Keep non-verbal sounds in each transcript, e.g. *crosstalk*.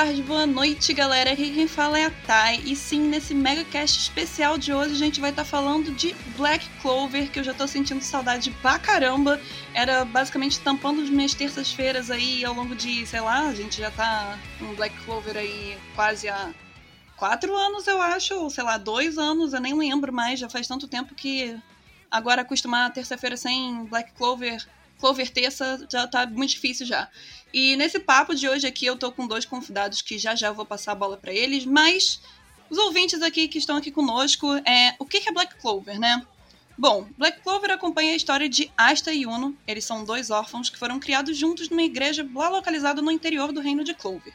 tarde, boa noite, galera. Aqui quem fala é a Thay. E sim, nesse mega cast especial de hoje, a gente vai estar tá falando de Black Clover, que eu já tô sentindo saudade pra caramba. Era basicamente tampando as minhas terças-feiras aí ao longo de, sei lá, a gente já tá com Black Clover aí quase há quatro anos, eu acho, ou sei lá, dois anos, eu nem lembro mais, já faz tanto tempo que agora acostumar a terça-feira sem Black Clover Clover terça já tá muito difícil já. E nesse papo de hoje aqui eu tô com dois convidados que já já vou passar a bola para eles, mas os ouvintes aqui que estão aqui conosco, é, o que é Black Clover, né? Bom, Black Clover acompanha a história de Asta e Uno. Eles são dois órfãos que foram criados juntos numa igreja lá localizada no interior do reino de Clover.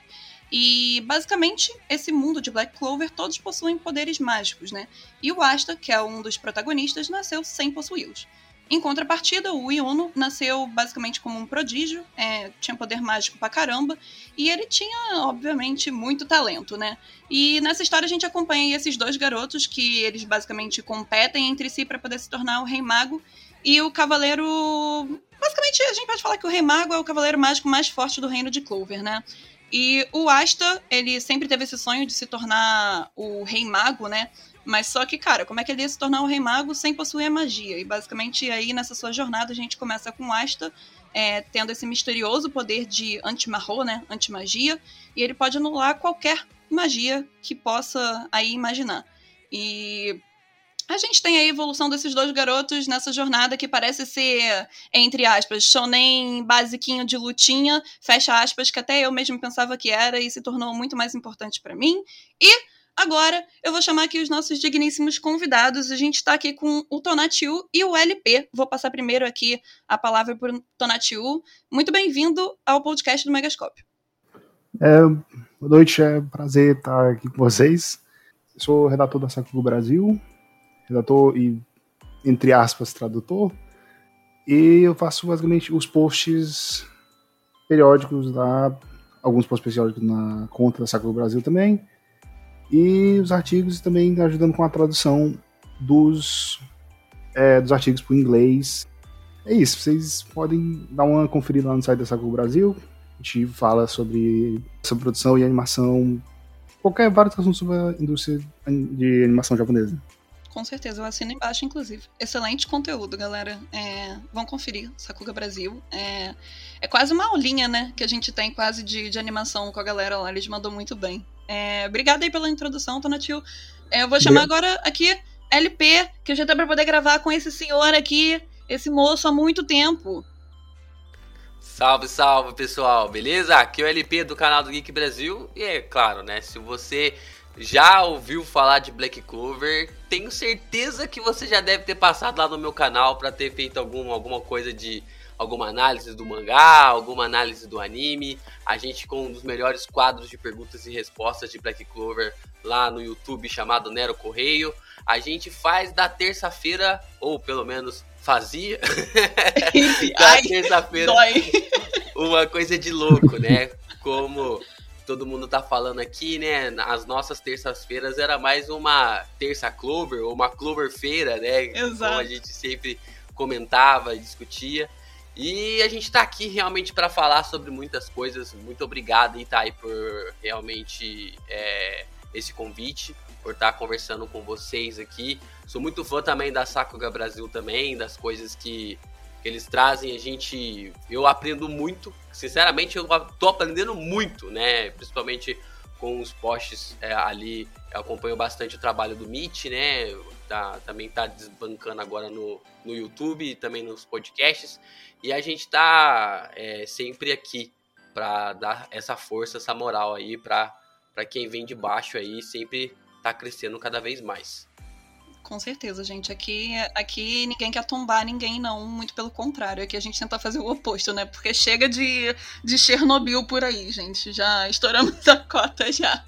E basicamente, esse mundo de Black Clover todos possuem poderes mágicos, né? E o Asta, que é um dos protagonistas, nasceu sem possuí-los. Em contrapartida, o Yuno nasceu basicamente como um prodígio, é, tinha poder mágico pra caramba, e ele tinha, obviamente, muito talento, né? E nessa história a gente acompanha esses dois garotos que eles basicamente competem entre si para poder se tornar o Rei Mago e o Cavaleiro. Basicamente, a gente pode falar que o Rei Mago é o Cavaleiro Mágico mais forte do reino de Clover, né? E o Asta, ele sempre teve esse sonho de se tornar o Rei Mago, né? Mas só que, cara, como é que ele ia se tornar um rei mago sem possuir a magia? E basicamente aí nessa sua jornada a gente começa com Asta é, tendo esse misterioso poder de anti-marro, né? Anti-magia. E ele pode anular qualquer magia que possa aí imaginar. E a gente tem a evolução desses dois garotos nessa jornada que parece ser, entre aspas, shonen basiquinho de lutinha, fecha aspas, que até eu mesmo pensava que era e se tornou muito mais importante para mim. E Agora, eu vou chamar aqui os nossos digníssimos convidados. A gente está aqui com o Tonatiu e o LP. Vou passar primeiro aqui a palavra para o Tonatiu. Muito bem-vindo ao podcast do Megascópio. É, boa noite, é um prazer estar aqui com vocês. Eu sou redator da Sacugo Brasil, redator e, entre aspas, tradutor. E eu faço basicamente os posts periódicos lá, alguns posts periódicos na conta da Sacugo Brasil também e os artigos também ajudando com a tradução dos, é, dos artigos para o inglês. É isso, vocês podem dar uma conferida lá no site da Saco Brasil. A gente fala sobre, sobre produção e animação, qualquer vários assuntos sobre a indústria de animação japonesa. Com certeza, eu assino embaixo, inclusive. Excelente conteúdo, galera. É, vão conferir, Sakuga Brasil. É, é quase uma aulinha, né? Que a gente tem quase de, de animação com a galera lá. Eles mandam muito bem. É, obrigada aí pela introdução, Tonatil. É, eu vou chamar agora aqui LP, que eu já tô pra poder gravar com esse senhor aqui, esse moço há muito tempo. Salve, salve pessoal, beleza? Aqui é o LP do canal do Geek Brasil. E é claro, né? Se você já ouviu falar de Black Clover, tenho certeza que você já deve ter passado lá no meu canal para ter feito algum, alguma coisa de alguma análise do mangá, alguma análise do anime. A gente com um dos melhores quadros de perguntas e respostas de Black Clover lá no YouTube chamado Nero Correio. A gente faz da terça-feira, ou pelo menos fazia, *laughs* da terça-feira uma coisa de louco, né? Como todo mundo tá falando aqui, né? As nossas terças-feiras era mais uma terça Clover, ou uma Clover feira, né? Exato. Como a gente sempre comentava e discutia. E a gente está aqui realmente para falar sobre muitas coisas. Muito obrigado, Itai, por realmente é, esse convite, por estar tá conversando com vocês aqui. Sou muito fã também da Sakuga Brasil também, das coisas que, que eles trazem. A gente, eu aprendo muito. Sinceramente, eu tô aprendendo muito, né? Principalmente com os posts é, ali. Eu acompanho bastante o trabalho do Meet, né? Tá, também tá desbancando agora no, no YouTube e também nos podcasts. E a gente tá é, sempre aqui para dar essa força, essa moral aí para quem vem de baixo aí, sempre tá crescendo cada vez mais. Com certeza, gente. Aqui, aqui ninguém quer tombar ninguém, não. Muito pelo contrário. Aqui a gente tenta fazer o oposto, né? Porque chega de, de Chernobyl por aí, gente. Já estouramos *laughs* a cota já.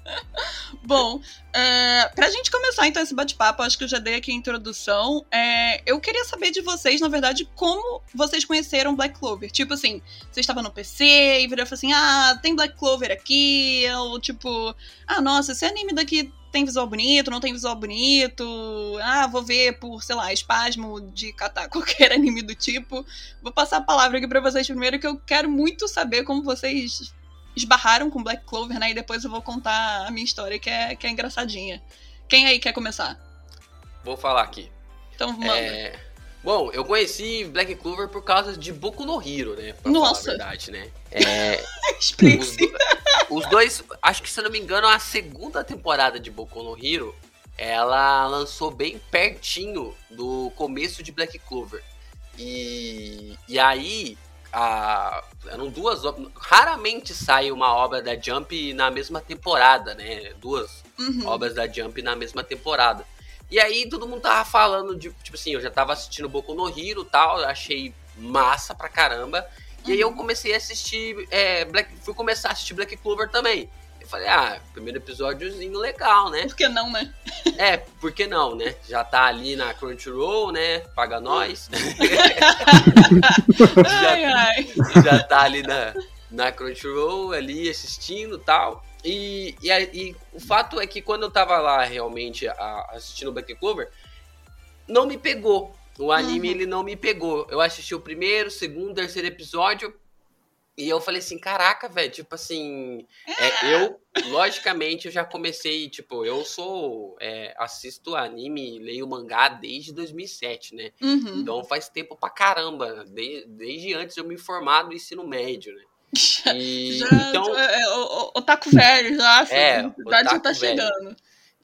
Bom, é, pra gente começar então esse bate-papo, acho que eu já dei aqui a introdução. É, eu queria saber de vocês, na verdade, como vocês conheceram Black Clover. Tipo assim, você estava no PC e virou assim: ah, tem Black Clover aqui. Ou tipo, ah, nossa, esse anime daqui tem visual bonito, não tem visual bonito. Ah, vou ver por, sei lá, espasmo de catar *laughs* qualquer anime do tipo. Vou passar a palavra aqui pra vocês primeiro, que eu quero muito saber como vocês esbarraram com Black Clover, né? E depois eu vou contar a minha história, que é, que é engraçadinha. Quem aí quer começar? Vou falar aqui. Então, manda. É... Bom, eu conheci Black Clover por causa de Boku no Hero, né? Pra Nossa. falar a verdade, né? É, *laughs* os, os dois, acho que se eu não me engano, a segunda temporada de Boku no Hero, ela lançou bem pertinho do começo de Black Clover. E, e aí, a, eram duas Raramente sai uma obra da Jump na mesma temporada, né? Duas Uhum. obras da Jump na mesma temporada. E aí todo mundo tava falando de, tipo assim, eu já tava assistindo Boku no Hero e tal, achei massa pra caramba. E aí eu comecei a assistir, é, Black, fui começar a assistir Black Clover também. Eu falei, ah, primeiro episódiozinho legal, né? Por que não, né? É, por que não, né? Já tá ali na Crunchyroll, né? Paga nós. *laughs* Ai, ai. já tá ali na, na Crunchyroll, ali assistindo e tal. E, e, e o fato é que quando eu tava lá realmente a- assistindo Black Clover, não me pegou. O anime Uhum. ele não me pegou. Eu assisti o primeiro, segundo, terceiro episódio. E eu falei assim, caraca, velho, tipo assim, é, eu, logicamente, eu já comecei, tipo, eu sou, é, assisto anime, leio mangá desde 2007, né? Uhum. Então faz tempo pra caramba, de- desde antes eu me formar no ensino médio, né? E, Já, então, é, é, o, o, otaku velho, já. É, a idade já tá velho. chegando.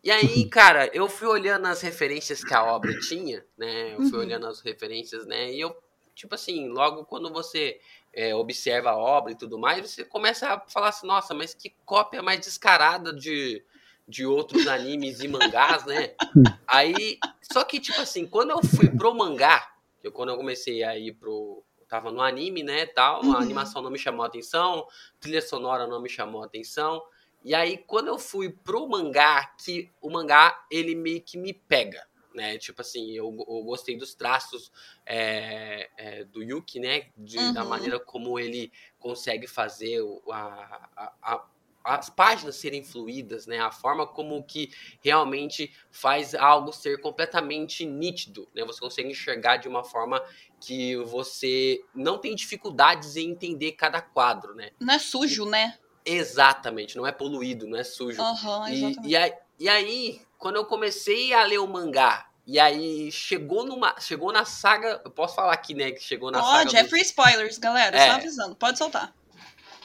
e aí, cara, eu fui olhando as referências que a obra tinha, né? Eu fui Uhum. olhando as referências, né? E eu, tipo assim, logo quando você é, observa a obra e tudo mais, você começa a falar assim, nossa, mas que cópia mais descarada de, de outros animes e mangás, né? *laughs* Aí, só que, tipo assim, quando eu fui pro mangá, eu, quando eu comecei a ir pro. Tava no anime, né, tal, Uhum. a animação não me chamou a atenção, trilha sonora não me chamou a atenção. E aí, quando eu fui pro mangá, que o mangá, ele meio que me pega, né? Tipo assim, eu, eu gostei dos traços é, é, do Yuki, né? De- Da Uhum. maneira como ele consegue fazer a- a- a- as páginas serem fluídas, né? A forma como que realmente faz algo ser completamente nítido, né? Você consegue enxergar de uma forma que você não tem dificuldades em entender cada quadro, né? Não é sujo, né? Exatamente, não é poluído, não é sujo. Aham, E, e, aí, e aí, quando eu comecei a ler o mangá, e aí chegou numa. Chegou na saga. Eu posso falar aqui, né? Que chegou na Ó, saga. Jeffrey spoilers, galera. É. Só avisando. Pode soltar.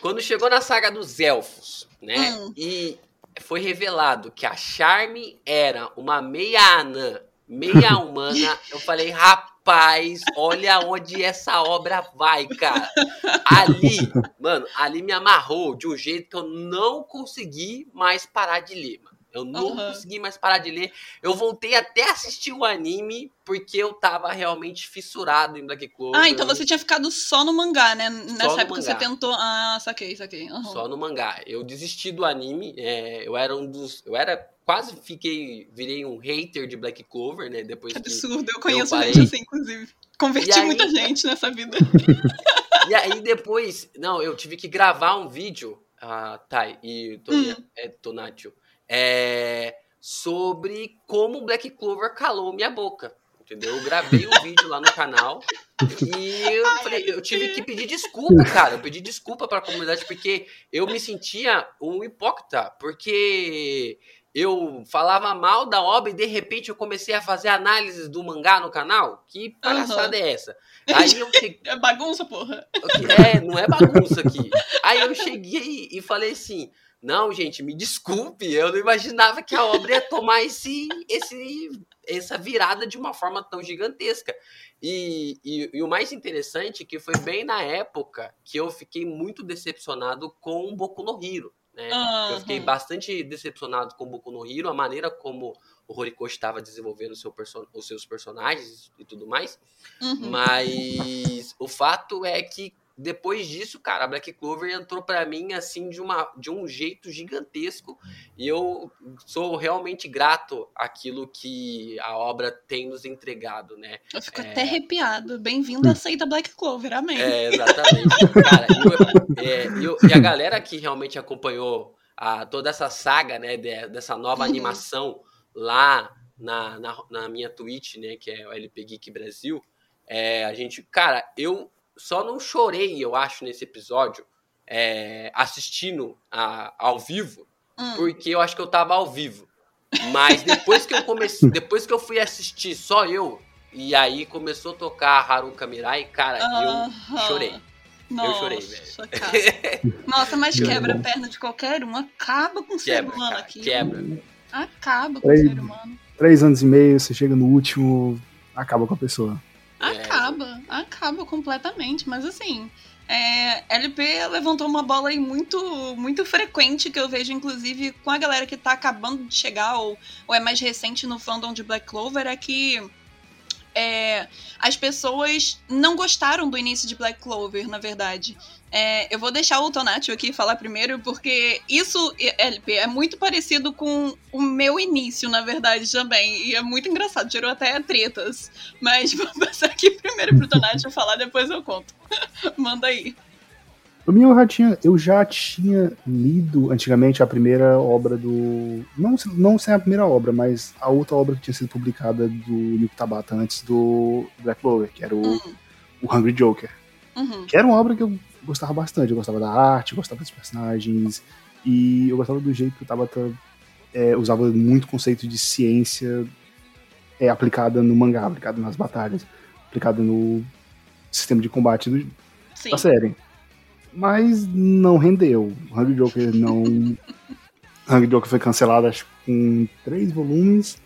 Quando chegou na saga dos elfos, né? Hum. E foi revelado que a Charme era uma meia anã, meia humana. *laughs* eu falei, rapaz, olha onde essa obra vai, cara. Ali, mano, ali me amarrou de um jeito que eu não consegui mais parar de ler. Eu não Aham. consegui mais parar de ler. Eu voltei até a assistir o anime porque eu tava realmente fissurado em Black Clover. Ah, então você tinha ficado só no mangá, né? Nessa no época você tentou. Ah, saquei, saquei. Aham. Só no mangá. Eu desisti do anime. é, eu era um dos. Eu era. Quase fiquei. Virei um hater de Black Clover, né? Depois Que absurdo. Eu conheço parei. gente assim, inclusive. Converti aí- muita gente nessa vida. *laughs* E aí depois. Não, eu tive que gravar um vídeo. Ah, Thay e Tonia, Hum. é, Tonatio. É, sobre como Black Clover calou minha boca. Entendeu? Eu gravei um *laughs* vídeo lá no canal e eu, falei, eu tive que pedir desculpa, cara. Eu pedi desculpa pra comunidade porque eu me sentia um hipócrita. Porque eu falava mal da obra e de repente eu comecei a fazer análises do mangá no canal. Que palhaçada é essa? Aí eu cheguei. *laughs* É bagunça, porra. É, não é bagunça aqui. Aí eu cheguei e falei assim: não, gente, me desculpe, eu não imaginava que a obra ia tomar esse, esse, essa virada de uma forma tão gigantesca. E, e, e o mais interessante é que foi bem na época que eu fiquei muito decepcionado com o Boku no Hero. Né? Eu fiquei bastante decepcionado com o Boku no Hero, a maneira como o Horikoshi estava desenvolvendo seu os seus personagens e tudo mais. Uhum. Mas o fato é que depois disso, cara, a Black Clover entrou pra mim assim de, uma, de um jeito gigantesco e eu sou realmente grato àquilo que a obra tem nos entregado, né? Eu fico É. até arrepiado. Bem-vindo à seita Black Clover, amém. É, exatamente. cara, e, eu- é, eu- e a galera que realmente acompanhou a, toda essa saga, né, de- dessa nova Uhum. animação lá na, na, na minha Twitch, né, que é o LP Geek Brasil, é, a gente, cara, eu só não chorei, eu acho, nesse episódio, é, assistindo a, ao vivo, Hum. porque eu acho que eu tava ao vivo. Mas depois que eu comecei, *laughs* depois que eu fui assistir só eu, e aí começou a tocar Haruka Mirai, cara, eu Aham. chorei. Nossa, chorei, velho. *laughs* Nossa, mas quebra a perna de qualquer um. Acaba com o ser quebra, humano cara, aqui. quebra. Acaba com o ser humano. Três anos e meio, você chega no último, acaba com a pessoa. É. Acaba, acaba completamente. Mas assim, é, LP levantou uma bola aí muito, muito frequente que eu vejo, inclusive, com a galera que tá acabando de chegar ou, ou é mais recente no fandom de Black Clover, é que é, as pessoas não gostaram do início de Black Clover, na verdade. É, eu vou deixar o Tonatio aqui falar primeiro, porque isso, LP, é muito parecido com o meu início, na verdade, também. E é muito engraçado, gerou até tretas. Mas *laughs* vou passar aqui primeiro pro Tonatio falar, depois eu conto. *laughs* Manda aí. Pra mim, eu já tinha, eu já tinha lido antigamente a primeira obra do. Não, não sem a primeira obra, mas a outra obra que tinha sido publicada do Yuki Tabata antes do Black Clover, que era o, Hum, o Hungry Joker. uhum. Que era uma obra que eu gostava bastante. Eu gostava da arte, gostava dos personagens, e eu gostava do jeito que o Tabata é, usava muito conceito de ciência é, aplicada no mangá, aplicada nas batalhas, aplicada no sistema de combate do, da série. Mas não rendeu. Hungry Joker não. *laughs* Hungry Joker foi cancelado, acho que com três volumes.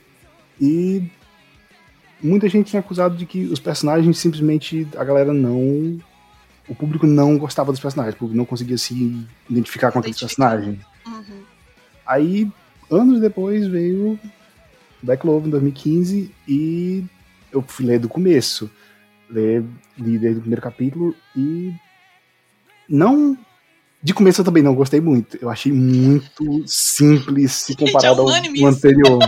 E muita gente tinha acusado de que os personagens simplesmente. A galera não. O público não gostava dos personagens, o público não conseguia se identificar com aqueles personagens. Uhum. Aí, anos depois, veio Black Clover em 2015 e eu fui ler do começo. Ler, desde o primeiro capítulo e não. De começo eu também não gostei muito. Eu achei muito simples se Gente, comparado é ao, ao anterior.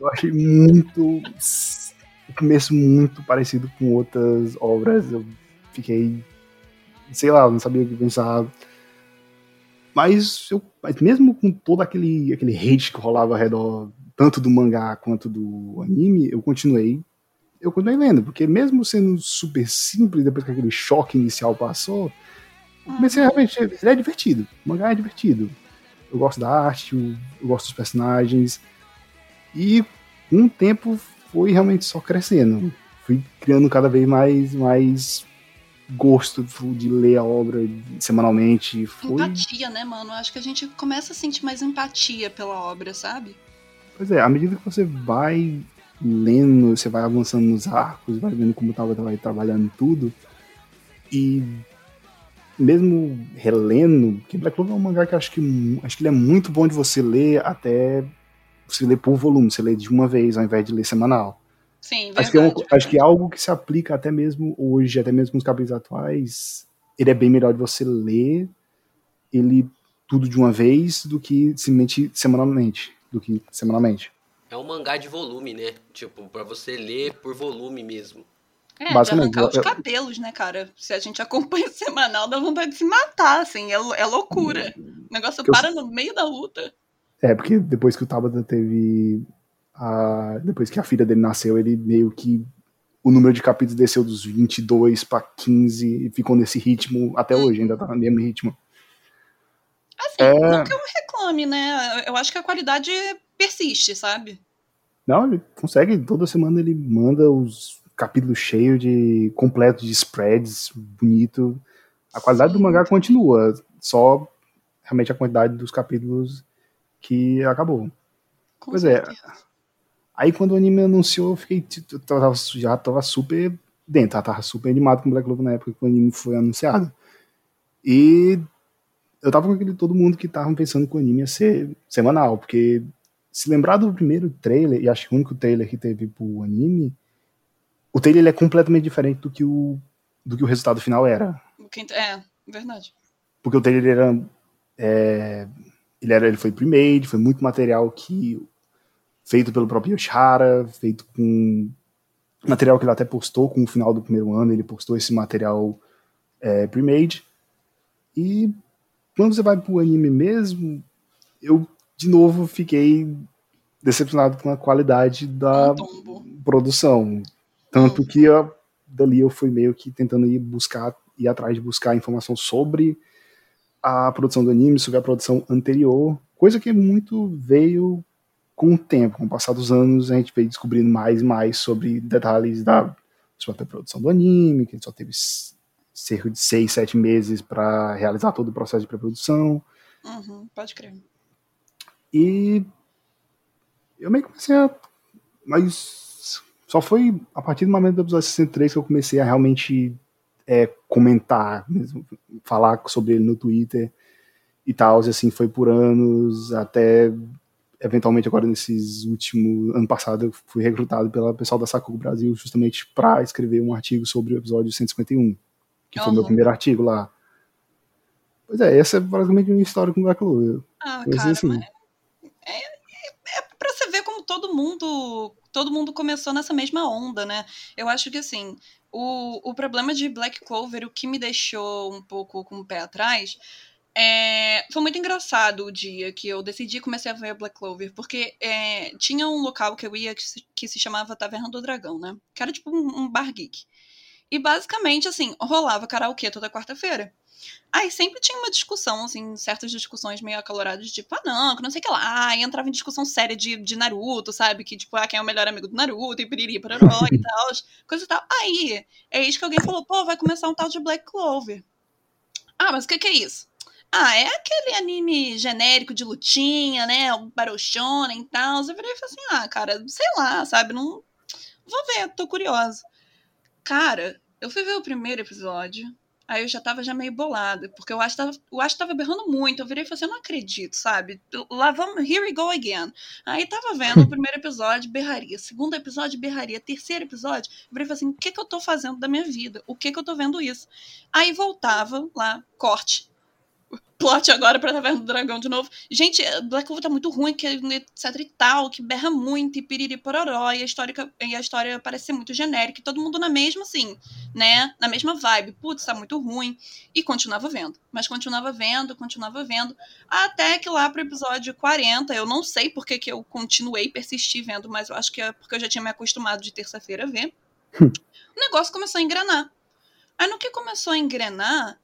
Eu achei muito. O começo muito parecido com outras obras. Eu fiquei. Sei lá, não sabia o que pensar. Mas, eu, mas mesmo com todo aquele, aquele hate que rolava ao redor, tanto do mangá quanto do anime, eu continuei. Eu continuei lendo, porque mesmo sendo super simples, depois que aquele choque inicial passou, eu comecei a realmente. Ele é divertido. O mangá é divertido. Eu gosto da arte, eu, eu gosto dos personagens. E com o tempo foi realmente só crescendo. Fui criando cada vez mais, mais gosto de ler a obra semanalmente. Foi, Empatia, né, mano? Acho que a gente começa a sentir mais empatia pela obra, sabe? Pois é, à medida que você vai lendo, você vai avançando nos arcos, vai vendo como tava, vai trabalhando tudo, e mesmo relendo, porque Black Clover é um mangá que eu acho que acho que ele é muito bom de você ler até você ler por volume, você lê de uma vez ao invés de ler semanal. Sim, Acho que, é um- acho que é algo que se aplica até mesmo hoje, até mesmo nos capítulos atuais. Ele é bem melhor de você ler ele tudo de uma vez do que simplesmente semanalmente. Do que semanalmente. É um mangá de volume, né? Tipo, pra você ler por volume mesmo. É, de Basicamente, arrancar os eu- cabelos, né, cara? Se a gente *laughs* acompanha o semanal, dá vontade de se matar, assim. É, é loucura. O negócio Que eu- para no meio da luta. É, porque depois que o Tabata teve. A, depois que a filha dele nasceu, ele meio que. O número de capítulos desceu dos 22 pra 15 e ficou nesse ritmo até hoje, ainda tá no mesmo ritmo. Assim, É. não que eu reclame, né? Eu acho que a qualidade persiste, sabe? Não, ele consegue, toda semana ele manda os capítulos cheios de. completos de spreads, bonito. A qualidade do Sim. mangá continua, só realmente a quantidade dos capítulos que acabou. Com Pois é. certeza. Aí quando o anime anunciou, eu fiquei. eu tava- já tava super dentro, eu tava super animado com Black Clover na época que o anime foi anunciado. E eu tava com aquele todo mundo que tava pensando que o anime ia ser semanal, porque se lembrar do primeiro trailer, e acho que o único trailer que teve pro anime, o trailer ele é completamente diferente do que o, do que o resultado final era. É, verdade. Porque o trailer era. é, ele, era ele foi pre-made, foi muito material que. feito pelo próprio Yoshihara, feito com. material que ele até postou com o final do primeiro ano, ele postou esse material é, pre-made. E quando você vai pro anime mesmo, eu de novo fiquei decepcionado com a qualidade da Um produção. Tanto que eu, dali eu fui meio que tentando ir buscar, ir atrás de buscar informação sobre a produção do anime, sobre a produção anterior, coisa que muito veio com o tempo, com o passar dos anos, a gente veio descobrindo mais e mais sobre detalhes da sobre a produção do anime, que a gente só teve cerca de seis, sete meses para realizar todo o processo de pré-produção. Uhum, pode crer. E eu meio que comecei a. Mas só foi a partir do momento do episódio 63 que eu comecei a realmente é, comentar, mesmo, falar sobre ele no Twitter e tal. E assim foi por anos, até eventualmente agora nesses últimos ano passado eu fui recrutado pela pessoal da Saco Brasil justamente para escrever um artigo sobre o episódio 151, que uhum. foi meu primeiro artigo lá. Pois é, essa é basicamente uma história com o Black Clover. Ah, cara, assim. é, é pra você ver como todo mundo todo mundo começou nessa mesma onda, né? Eu acho que assim, o, o problema de Black Clover, o que me deixou um pouco com o pé atrás, é, foi muito engraçado o dia que eu decidi comecei a ver Black Clover, porque é, tinha um local que eu ia que se, que se, chamava Taverna do Dragão, né? Que era tipo um, um bar geek. E basicamente, assim, rolava karaokê toda quarta-feira. Aí sempre tinha uma discussão, assim, certas discussões meio acaloradas, tipo, ah, não, que não sei o que lá. Aí entrava em discussão séria de, de Naruto, sabe? Que, tipo, ah, quem é o melhor amigo do Naruto, e piriri, pararó e *laughs* tal, coisa e tal. Aí, é isso que alguém falou, pô, vai começar um tal de Black Clover. Ah, mas o que, que é isso? Ah, é aquele anime genérico de lutinha, né? O Baroshona e tal. Eu virei e falei assim, ah, cara, sei lá, sabe? Não. Vou ver, tô curiosa. Cara, eu fui ver o primeiro episódio. Aí eu já tava já meio bolada, porque eu acho que tava, acho que tava berrando muito. Eu virei e falei assim, eu não acredito, sabe? Lá vamos, here we go again. Aí tava vendo o *laughs* primeiro episódio, berraria. Segundo episódio, berraria. Terceiro episódio, eu virei e falei assim, o que que eu tô fazendo da minha vida? O que que eu tô vendo isso? Aí voltava lá, corte plot agora pra Taverna do Dragão de novo. Gente, Black Clover tá muito ruim, que etc e tal, que berra muito, e piriri pororó, e a história, e a história parece ser muito genérica, e todo mundo na mesma, assim, né, na mesma vibe. Putz, tá muito ruim. E continuava vendo. Mas continuava vendo, continuava vendo, até que lá pro episódio 40, eu não sei porque que eu continuei, persisti vendo, mas eu acho que é porque eu já tinha me acostumado de terça-feira a ver. Hum. o negócio começou a engrenar. Aí no que começou a engrenar,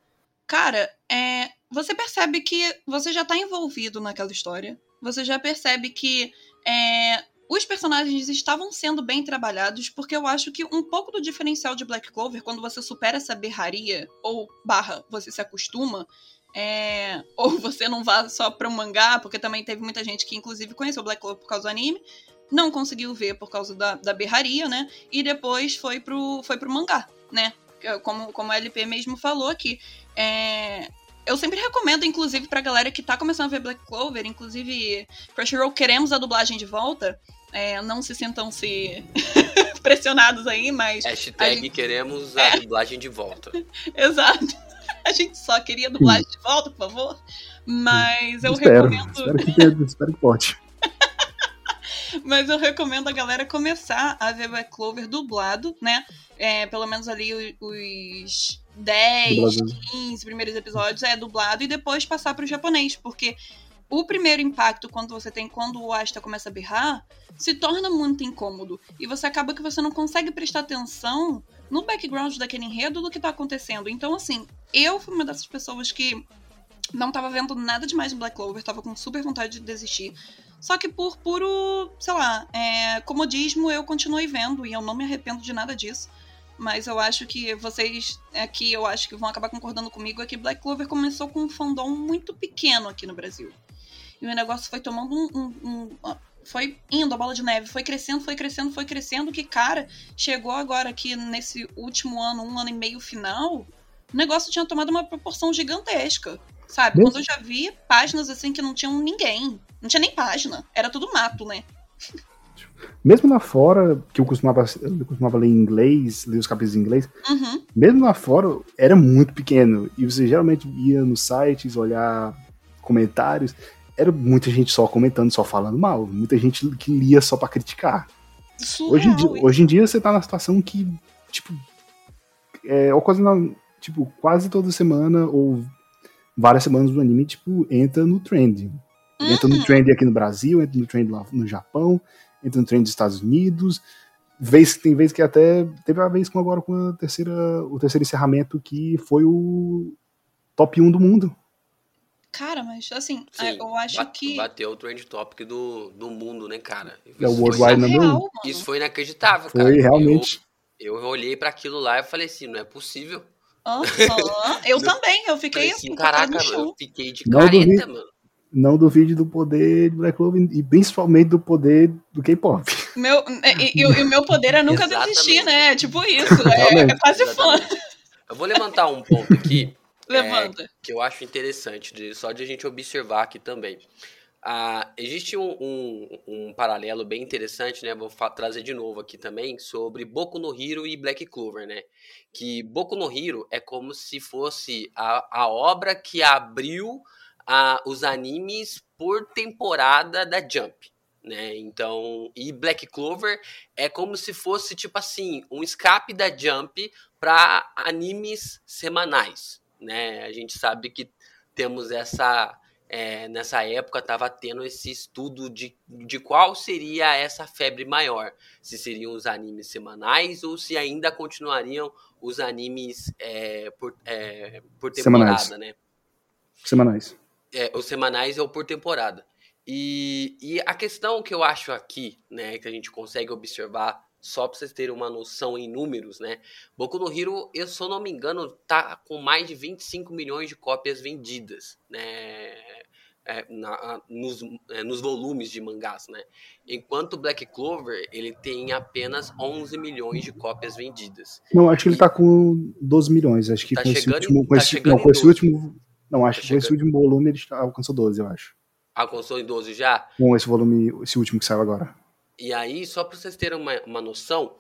cara, é, você percebe que você já tá envolvido naquela história. Você já percebe que é, os personagens estavam sendo bem trabalhados, porque eu acho que um pouco do diferencial de Black Clover, quando você supera essa berraria, ou barra, você se acostuma, é, *laughs* ou você não vá só para um mangá, porque também teve muita gente que, inclusive, conheceu Black Clover por causa do anime, não conseguiu ver por causa da, da berraria, né? E depois foi pro, foi pro mangá, né? Como, como a LP mesmo falou aqui. É, eu sempre recomendo, inclusive, pra galera que tá começando a ver Black Clover, inclusive Crunchyroll, queremos a dublagem de volta. É, não se sintam se *laughs* pressionados aí, mas. Hashtag gente... queremos a é. dublagem de volta. *laughs* Exato. A gente só queria a dublagem de volta, por favor. Mas eu espero, recomendo. Espero que, espero que pode. *laughs* Mas eu recomendo a galera começar a ver Black Clover dublado, né? É, pelo menos ali os 10, 15 primeiros episódios é dublado e depois passar para o japonês, porque o primeiro impacto quando você tem quando o Asta começa a berrar se torna muito incômodo e você acaba que você não consegue prestar atenção no background daquele enredo do que tá acontecendo. Então assim, eu fui uma dessas pessoas que não tava vendo nada demais no Black Clover, tava com super vontade de desistir. Só que por puro, sei lá, é, comodismo eu continuei vendo e eu não me arrependo de nada disso. Mas eu acho que vocês aqui, eu acho que vão acabar concordando comigo, é que Black Clover começou com um fandom muito pequeno aqui no Brasil. E o negócio foi tomando um, um, um foi indo a bola de neve, foi crescendo, foi crescendo, foi crescendo, que, cara, chegou agora aqui nesse último ano, um ano e meio final, o negócio tinha tomado uma proporção gigantesca, sabe? Quando eu já vi páginas assim que não tinham ninguém, não tinha nem página, era tudo mato, né? Mesmo lá fora, que eu costumava, eu costumava ler em inglês, ler os capítulos em inglês, uhum. mesmo lá fora era muito pequeno. E você geralmente ia nos sites olhar comentários, era muita gente só comentando, só falando mal. Muita gente que lia só para criticar. hoje, em dia, hoje em dia você tá na situação que, tipo, é, ocasional, tipo, quase toda semana ou várias semanas do anime, tipo, entra no trend. Entra no uhum. trend aqui no Brasil, entra no trend lá no Japão, entra no trend dos Estados Unidos. Vez, tem vez que até. Teve uma vez com agora com a terceira, o terceiro encerramento que foi o top 1 do mundo. Cara, mas assim, é, Sim, eu acho bate- que. Bateu o trend topic do, do mundo, né, cara? É o Isso foi, Worldwide é Number real, One. mano. isso foi inacreditável, Foi cara. realmente. Eu, eu olhei pra aquilo lá e falei assim, não é possível. Eu *laughs* também, eu fiquei assim, assim, caraca, no chão. eu fiquei de Não careta, duvido. mano. Não duvide do poder de Black Clover e principalmente do poder do K-pop. Meu, e, e- e o meu poder é nunca Exatamente. desistir, né? Tipo isso. É, é quase fã. Eu vou levantar um ponto aqui *laughs* Levanta. que eu acho interessante, de- só de a gente observar aqui também. Ah, existe um, um- um paralelo bem interessante, né? Vou trazer de novo aqui também sobre Boku no Hero e Black Clover, né? Que Boku no Hero é como se fosse a, a obra que abriu ah, os animes por temporada da Jump, né? Então, e Black Clover é como se fosse tipo assim um escape da Jump para animes semanais, né? A gente sabe que temos essa é, nessa época estava tendo esse estudo de, de qual seria essa febre maior, se seriam os animes semanais ou se ainda continuariam os animes é, por, é, por temporada, Semanais. né? Semanais. É, os semanais ou por temporada. E, e a questão que eu acho aqui, né, que a gente consegue observar, só para vocês terem uma noção em números, né? Boku no Hero, eu, se eu não me engano, tá com mais de 25 milhões de cópias vendidas, né? É, na- nos, é, nos volumes de mangás, né? Enquanto Black Clover, ele tem apenas 11 milhões de cópias vendidas. Não, acho que ele tá com 12 milhões. Acho que Tá com esse chegando em- último. Com tá esse, não, com esse 12. último. Não, acho Tá que com esse último volume ele alcançou 12, eu acho. Alcançou em 12 já? Com esse volume, esse último que saiu agora. E aí, só para vocês terem uma, uma noção,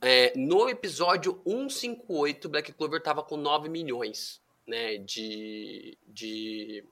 é, no episódio 158, Black Clover tava com 9 milhões né, de, de,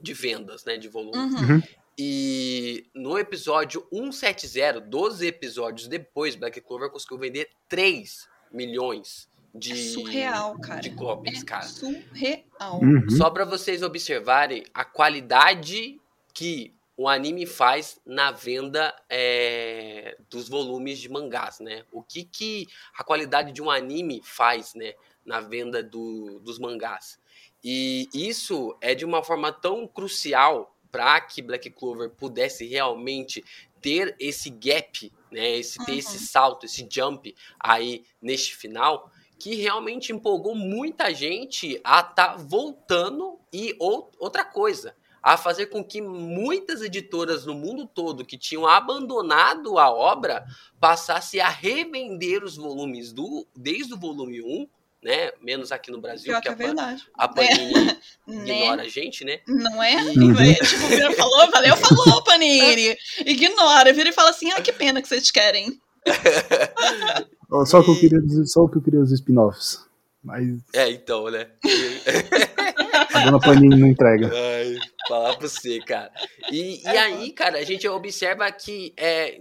de vendas, né, de volume. Uhum. E no episódio 170, 12 episódios depois, Black Clover conseguiu vender 3 milhões de, É surreal, cara. de cópias, É cara. surreal. Uhum. Só pra vocês observarem a qualidade que o anime faz na venda é, dos volumes de mangás, né? O que, que a qualidade de um anime faz, né? Na venda do, dos mangás. E isso é de uma forma tão crucial para que Black Clover pudesse realmente ter esse gap, né? Esse, ter Uhum. esse salto, esse jump aí neste final, que realmente empolgou muita gente a estar voltando e ou, outra coisa, a fazer com que muitas editoras no mundo todo que tinham abandonado a obra passassem a revender os volumes do desde o volume 1, né? Menos aqui no Brasil, Pior que que é a, Panini *laughs* ignora Né? a gente, né? Não é? Uhum. É, Tipo, vira, falou, valeu, falou, Panini. *laughs* Ignora, vira e fala assim, ah, que pena que vocês querem. *laughs* Só, o que eu E- queria, dizer- só que eu queria os spin-offs. Mas É, então, né? *laughs* a dona Panini não entrega. Ai, falar pra você, cara. E, e aí, cara, a gente observa que é.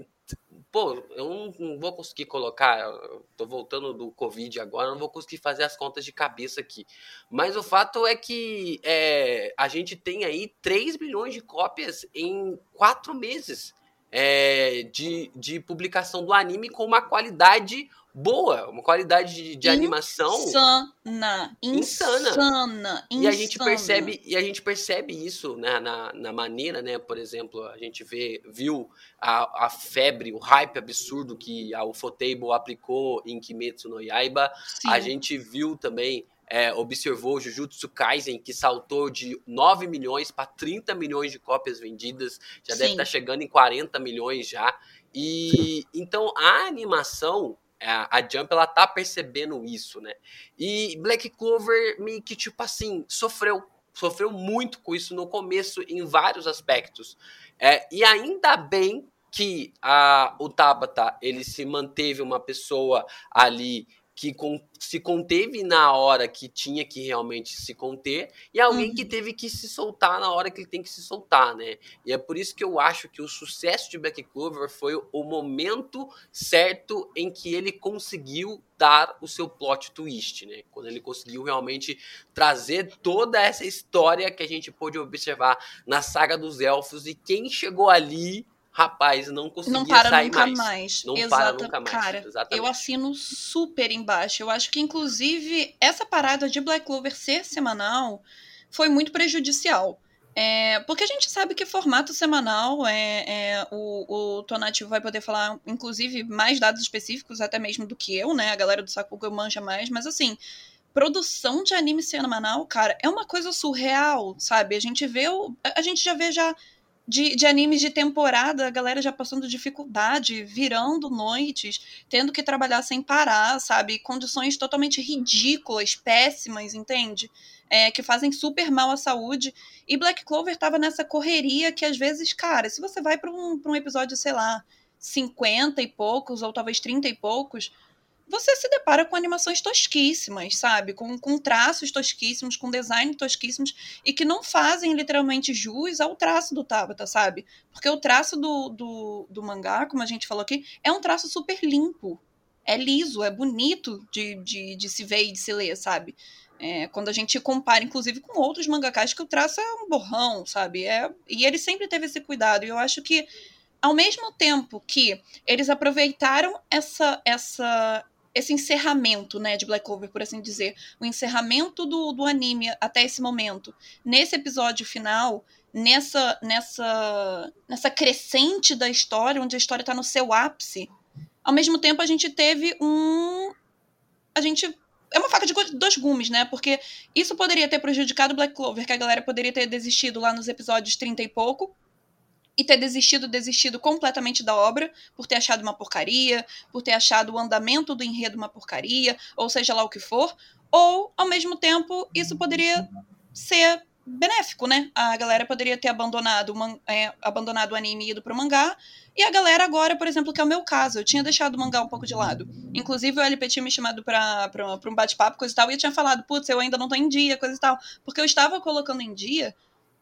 Pô, eu não, não vou conseguir colocar. Tô voltando do Covid agora, não vou conseguir fazer as contas de cabeça aqui. Mas o fato é que é, a gente tem aí 3 milhões de cópias em quatro meses é, de, de publicação do anime com uma qualidade boa, uma qualidade de, de animação. Insana. Insana. Insana. E a gente insana. percebe, e a gente percebe isso né, na, na maneira, né? Por exemplo, a gente vê, viu a, a febre, o hype absurdo que a Ufotable aplicou em Kimetsu no Yaiba. Sim. A gente viu também, é, observou o Jujutsu Kaisen, que saltou de 9 milhões para 30 milhões de cópias vendidas. Já deve Sim. estar chegando em 40 milhões já. E então a animação, a, a Jump, ela tá percebendo isso, né? E Black Clover meio que, tipo assim, sofreu. Sofreu muito com isso no começo, em vários aspectos. É, e ainda bem que a, o Tabata, ele se manteve uma pessoa ali que se conteve na hora que tinha que realmente se conter e alguém Uhum. que teve que se soltar na hora que ele tem que se soltar, né? E é por isso que eu acho que o sucesso de Black Clover foi o momento certo em que ele conseguiu dar o seu plot twist, né? Quando ele conseguiu realmente trazer toda essa história que a gente pôde observar na saga dos elfos e quem chegou ali, rapaz, não para sair nunca mais. mais. Não Exata- para nunca mais. Cara, Exatamente. eu assino super embaixo. Eu acho que, inclusive, essa parada de Black Clover ser semanal foi muito prejudicial. É, porque a gente sabe que formato semanal é, é o, o Tonativo vai poder falar, inclusive, mais dados específicos, até mesmo do que eu, né? A galera do Sakuga manja mais, mas assim, produção de anime semanal, cara, é uma coisa surreal, sabe? A gente vê o. A gente já vê já de, de animes de temporada, a galera já passando dificuldade, virando noites, tendo que trabalhar sem parar, sabe? Condições totalmente ridículas, péssimas, entende? é, que fazem super mal à saúde. E Black Clover tava nessa correria que às vezes, cara, se você vai para um, um episódio, sei lá, 50 e poucos, ou talvez 30 e poucos, você se depara com animações tosquíssimas, sabe? Com, com traços tosquíssimos, com design tosquíssimos, e que não fazem literalmente jus ao traço do Tabata, sabe? Porque o traço do, do, do mangá, como a gente falou aqui, é um traço super limpo. É liso, é bonito de, de, de se ver e de se ler, sabe? É, quando a gente compara, inclusive, com outros mangakás, que o traço é um borrão, sabe? É, e ele sempre teve esse cuidado. E eu acho que, ao mesmo tempo que eles aproveitaram essa, essa, esse encerramento, né, de Black Clover, por assim dizer, o encerramento do, do anime até esse momento, nesse episódio final, nessa, nessa, nessa crescente da história, onde a história está no seu ápice, ao mesmo tempo a gente teve um. A gente é uma faca de dois gumes, né? Porque isso poderia ter prejudicado Black Clover, que a galera poderia ter desistido lá nos episódios 30 e pouco. E ter desistido, desistido completamente da obra, por ter achado uma porcaria, por ter achado o andamento do enredo uma porcaria, ou seja lá o que for. Ou, ao mesmo tempo, isso poderia ser benéfico, né? A galera poderia ter abandonado, é, abandonado o anime e ido pro mangá, e a galera agora, por exemplo, que é o meu caso, eu tinha deixado o mangá um pouco de lado. Inclusive, o LP tinha me chamado pra, pra, pra um bate-papo, coisa e tal, e eu tinha falado, putz, eu ainda não tô em dia, coisa e tal. Porque eu estava colocando em dia,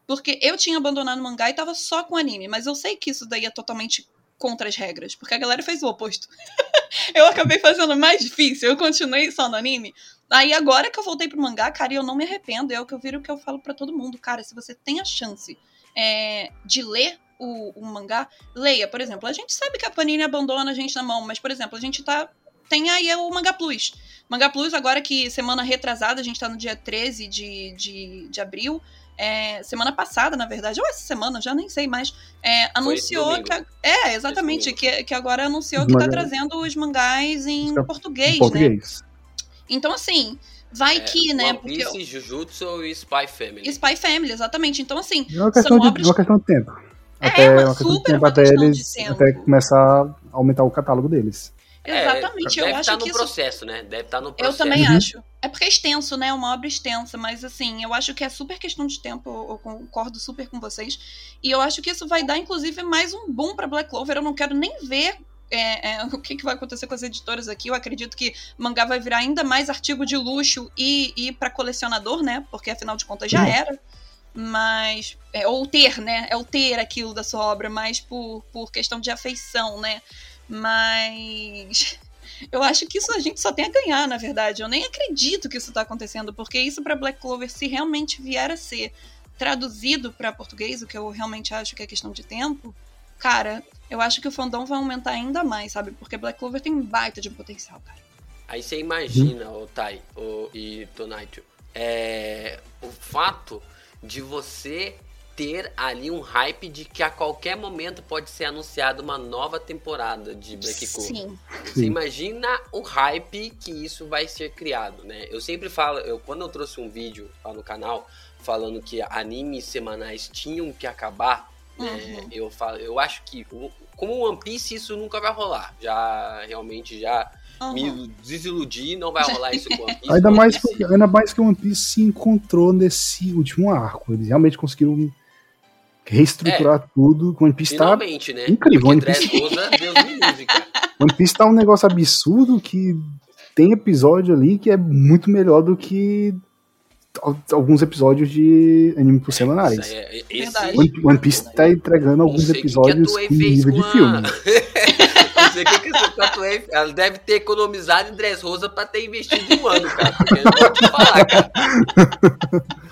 porque eu tinha abandonado o mangá e tava só com anime, mas eu sei que isso daí é totalmente contra as regras, porque a galera fez o oposto. *laughs* eu acabei fazendo mais difícil, eu continuei só no anime. Aí agora que eu voltei pro mangá, cara, eu não me arrependo, é o que eu viro que eu falo para todo mundo, cara, se você tem a chance é, de ler o, o, mangá, leia. Por exemplo, a gente sabe que a Panini abandona a gente na mão, mas, por exemplo, a gente tá. Tem aí o Manga Plus. Manga Plus, agora que semana retrasada, a gente tá no dia 13 de, de, de abril. É, semana passada, na verdade, ou essa semana, já nem sei mais, é, anunciou que. É, exatamente, que, que agora anunciou que tá trazendo os mangás em português, em português. né? Então, assim, vai é, que, né? One Piece, porque... Jujutsu e Spy Family. Spy Family, exatamente. Então, assim. É uma questão, de, obras... uma questão de tempo. É, até, é uma, super tempo até eles até começar a aumentar o catálogo deles. É, Exatamente, eu acho estar que no isso... processo, né? Deve estar no processo. Eu também uhum. acho. É porque é extenso, né? É uma obra extensa, mas assim, eu acho que é super questão de tempo, eu concordo super com vocês. E eu acho que isso vai dar, inclusive, mais um boom para Black Clover. Eu não quero nem ver é, é, *laughs* o que, que, vai acontecer com as editoras aqui. Eu acredito que mangá vai virar ainda mais artigo de luxo e, e para colecionador, né? Porque afinal de contas já uhum. era mas é, ou ter, né? É o ter aquilo da sua obra, mais por, por questão de afeição, né? Mas *laughs* eu acho que isso a gente só tem a ganhar, na verdade. Eu nem acredito que isso está acontecendo, porque isso para Black Clover, se realmente vier a ser traduzido para português, o que eu realmente acho que é questão de tempo, cara, eu acho que o fandom vai aumentar ainda mais, sabe? Porque Black Clover tem baita de potencial, cara. Aí você imagina, o Tai o, e Tonite, é, o fato de você ter ali um hype de que a qualquer momento pode ser anunciada uma nova temporada de Black Clover. Sim. Você imagina o hype que isso vai ser criado, né? Eu sempre falo, eu quando eu trouxe um vídeo lá no canal falando que animes semanais tinham que acabar, né, uhum. eu falo, eu acho que como One Piece isso nunca vai rolar. Já realmente já Uhum. me desiludi, não vai rolar isso com One *laughs* Piece. ainda, mais que, ainda mais que o One Piece se encontrou nesse último arco. Eles realmente conseguiram reestruturar é, tudo. O One Piece tá né? incrível. One Piece... Deus me livre, cara. *laughs* One Piece tá um negócio absurdo que tem episódio ali que é muito melhor do que alguns episódios de anime por semanais. É, esse... One, Piece tá entregando alguns episódios com nível de filme. *laughs* sei o que, que essa. Ela deve ter economizado em Dress Rosa pra ter investido um ano, cara. Porque eu não vou te falar, cara. *laughs*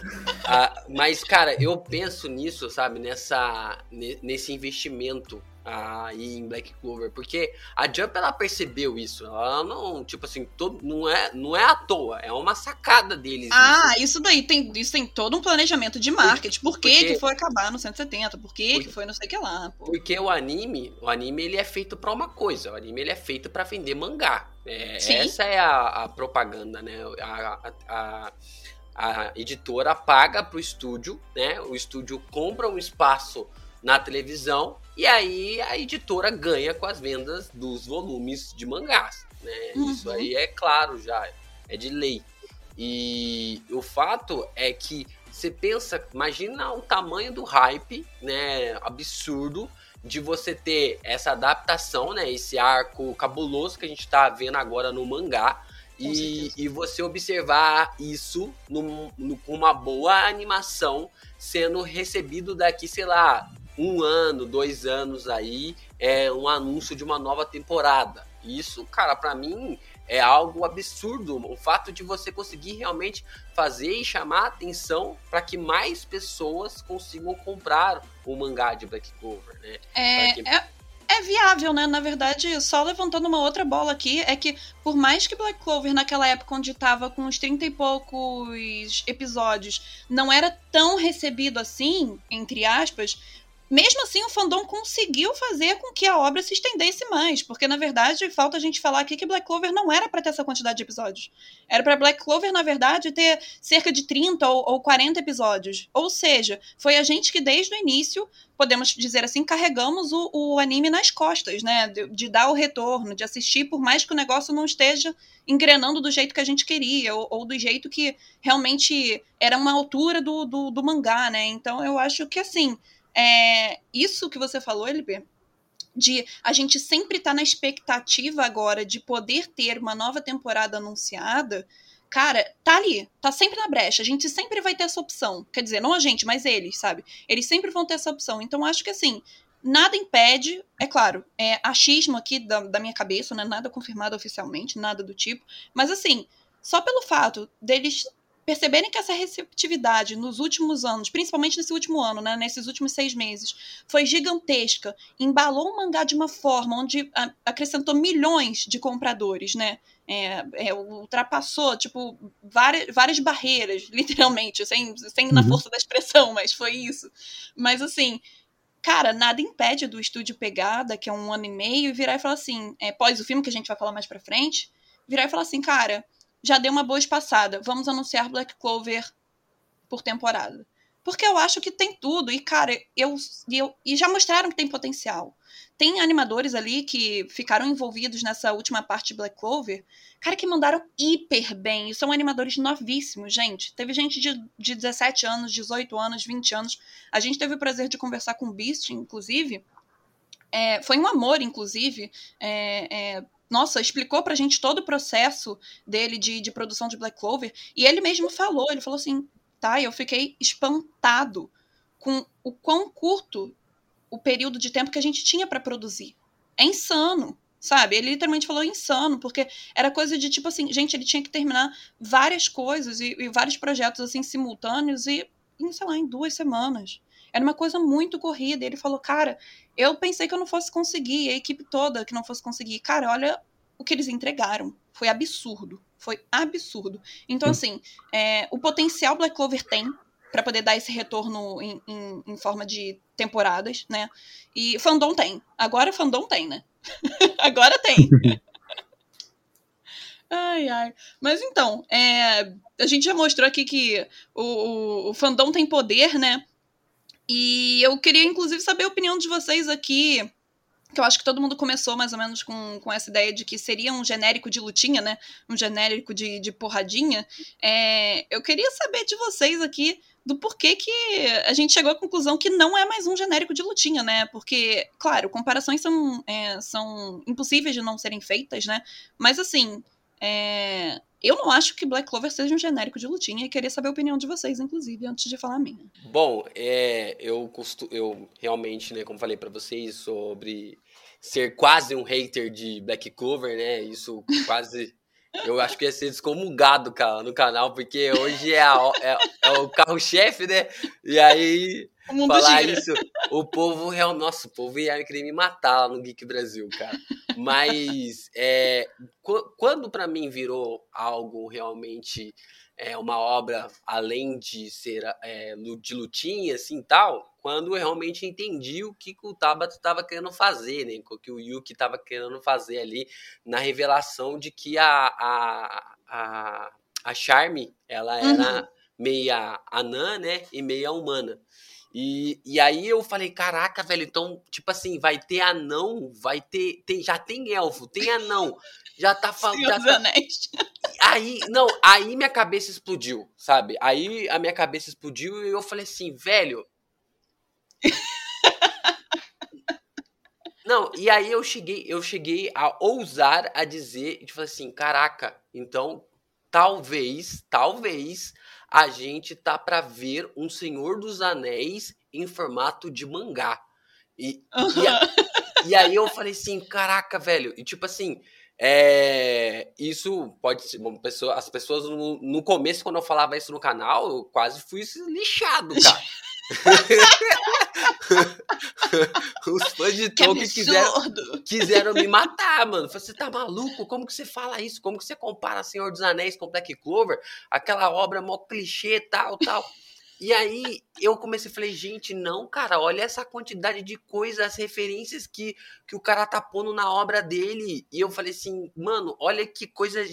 Ah, mas, cara, eu penso nisso, sabe? Nessa, nesse investimento aí em Black Clover, porque a Jump ela percebeu isso. Ela não, tipo assim, todo, não é, não é à toa, é uma sacada deles. Ah, isso, isso daí tem, isso tem todo um planejamento de marketing. Por que porque, que foi acabar no 170? Por que porque, que foi não sei o que lá? Pô. Porque o anime, o anime ele é feito para uma coisa, o anime ele é feito para vender mangá. É, essa é a, a, propaganda, né? a, a, a editora paga pro estúdio, né? O estúdio compra um espaço na televisão e aí a editora ganha com as vendas dos volumes de mangás, né? Uhum. Isso aí é claro já, é de lei. E o fato é que você pensa, imagina o tamanho do hype, né, absurdo de você ter essa adaptação, né, esse arco cabuloso que a gente está vendo agora no mangá, e, e, você observar isso com uma boa animação sendo recebido daqui, sei lá, um ano, dois anos aí, é um anúncio de uma nova temporada. Isso, cara, para mim é algo absurdo. O fato de você conseguir realmente fazer e chamar atenção para que mais pessoas consigam comprar o mangá de Black Clover, né? É, que... é, é, viável, né? Na verdade, só levantando uma outra bola aqui, é que por mais que Black Clover naquela época onde tava com uns 30 e poucos episódios não era tão recebido assim, entre aspas, mesmo assim, o fandom conseguiu fazer com que a obra se estendesse mais, porque na verdade falta a gente falar aqui que Black Clover não era para ter essa quantidade de episódios. Era para Black Clover, na verdade, ter cerca de 30 ou, ou 40 episódios. Ou seja, foi a gente que desde o início, podemos dizer assim, carregamos o, o anime nas costas, né? De, de, dar o retorno, de assistir, por mais que o negócio não esteja engrenando do jeito que a gente queria, ou, ou do jeito que realmente era uma altura do, do, do mangá, né? Então eu acho que assim é, isso que você falou, LB, de a gente sempre estar tá na expectativa agora de poder ter uma nova temporada anunciada, cara, tá ali, tá sempre na brecha. A gente sempre vai ter essa opção. Quer dizer, não a gente, mas eles, sabe? Eles sempre vão ter essa opção. Então, acho que assim, nada impede, é claro, é achismo aqui da, da minha cabeça, né? Nada confirmado oficialmente, nada do tipo. Mas assim, só pelo fato deles perceberem que essa receptividade nos últimos anos, principalmente nesse último ano, né, nesses últimos seis meses, foi gigantesca, embalou o mangá de uma forma onde acrescentou milhões de compradores, né? É, é, ultrapassou, tipo, várias, várias barreiras, *laughs* literalmente, sem, sem uhum. na força da expressão, mas foi isso. Mas assim, cara, nada impede do estúdio pegar daqui a um ano e meio e virar e falar assim, é, pós o filme que a gente vai falar mais pra frente, virar e falar assim, cara, já deu uma boa espaçada. Vamos anunciar Black Clover por temporada. Porque eu acho que tem tudo. E, cara, eu, eu. E já mostraram que tem potencial. Tem animadores ali que ficaram envolvidos nessa última parte de Black Clover. Cara, que mandaram hiper bem. E são animadores novíssimos, gente. Teve gente de, de 17 anos, 18 anos, 20 anos. A gente teve o prazer de conversar com o Beast, inclusive. É, foi um amor, inclusive. É, é, nossa, explicou pra gente todo o processo dele de, de produção de Black Clover. E ele mesmo falou, ele falou assim, tá, eu fiquei espantado com o quão curto o período de tempo que a gente tinha para produzir. É insano, sabe? Ele literalmente falou insano, porque era coisa de tipo assim, gente, ele tinha que terminar várias coisas e, e vários projetos assim simultâneos e, em, sei lá, em duas semanas. Era uma coisa muito corrida. E ele falou, cara, eu pensei que eu não fosse conseguir, a equipe toda que não fosse conseguir. Cara, olha o que eles entregaram. Foi absurdo. Foi absurdo. Então, assim, é, o potencial Black Clover tem para poder dar esse retorno em, em, em, forma de temporadas, né? E fandom tem. Agora fandom tem, né? *laughs* Agora tem. *laughs* ai, ai. Mas então, é, a gente já mostrou aqui que o, o, o fandom tem poder, né? E eu queria, inclusive, saber a opinião de vocês aqui. Que eu acho que todo mundo começou mais ou menos com, com essa ideia de que seria um genérico de lutinha, né? Um genérico de, de porradinha. É, eu queria saber de vocês aqui do porquê que a gente chegou à conclusão que não é mais um genérico de lutinha, né? Porque, claro, comparações são, é, são impossíveis de não serem feitas, né? Mas assim, é, eu não acho que Black Clover seja um genérico de lutinha e queria saber a opinião de vocês, inclusive, antes de falar a minha. Bom, é, eu, costu, eu realmente, né, como falei para vocês, sobre ser quase um hater de Black Clover, né, isso quase Eu acho que ia ser descomungado, cara, no canal, porque hoje é, a, é, é o carro-chefe, né? E aí, falar gira. isso, o povo nossa, o povo ia querer me matar lá no Geek Brasil, cara. Mas é, quando para mim virou algo realmente é, uma obra além de ser é, de lutinha assim tal, quando eu realmente entendi o que, o Tabata estava querendo fazer, né? O que o Yuki estava querendo fazer ali na revelação de que a, a, a, a Charme ela era uhum. meia anã, né? E meia humana. E, e aí eu falei, caraca, velho, então, tipo assim, vai ter anão, vai ter. Tem, já tem elfo, tem anão. Já tá falando. Tá... Aí, não, aí minha cabeça explodiu, sabe? Aí a minha cabeça explodiu e eu falei assim, velho. Não, e aí eu cheguei, eu cheguei a ousar a dizer, tipo assim, caraca, então talvez, talvez a gente tá para ver um Senhor dos Anéis em formato de mangá. E, uhum. e, *laughs* e, aí eu falei assim, caraca, velho, e tipo assim, é, isso pode ser. Uma pessoa, as pessoas no, no, começo, quando eu falava isso no canal, eu quase fui lixado, cara. *laughs* Os fãs de Tolkien quiseram, quiseram me matar, mano. Você tá maluco? Como que você fala isso? Como que você compara Senhor dos Anéis com Black Clover? Aquela obra mó clichê, tal, tal. E aí eu comecei a falei, gente, não, cara, olha essa quantidade de coisas, referências que, que o cara tá pondo na obra dele. E eu falei assim, mano, olha que coisa.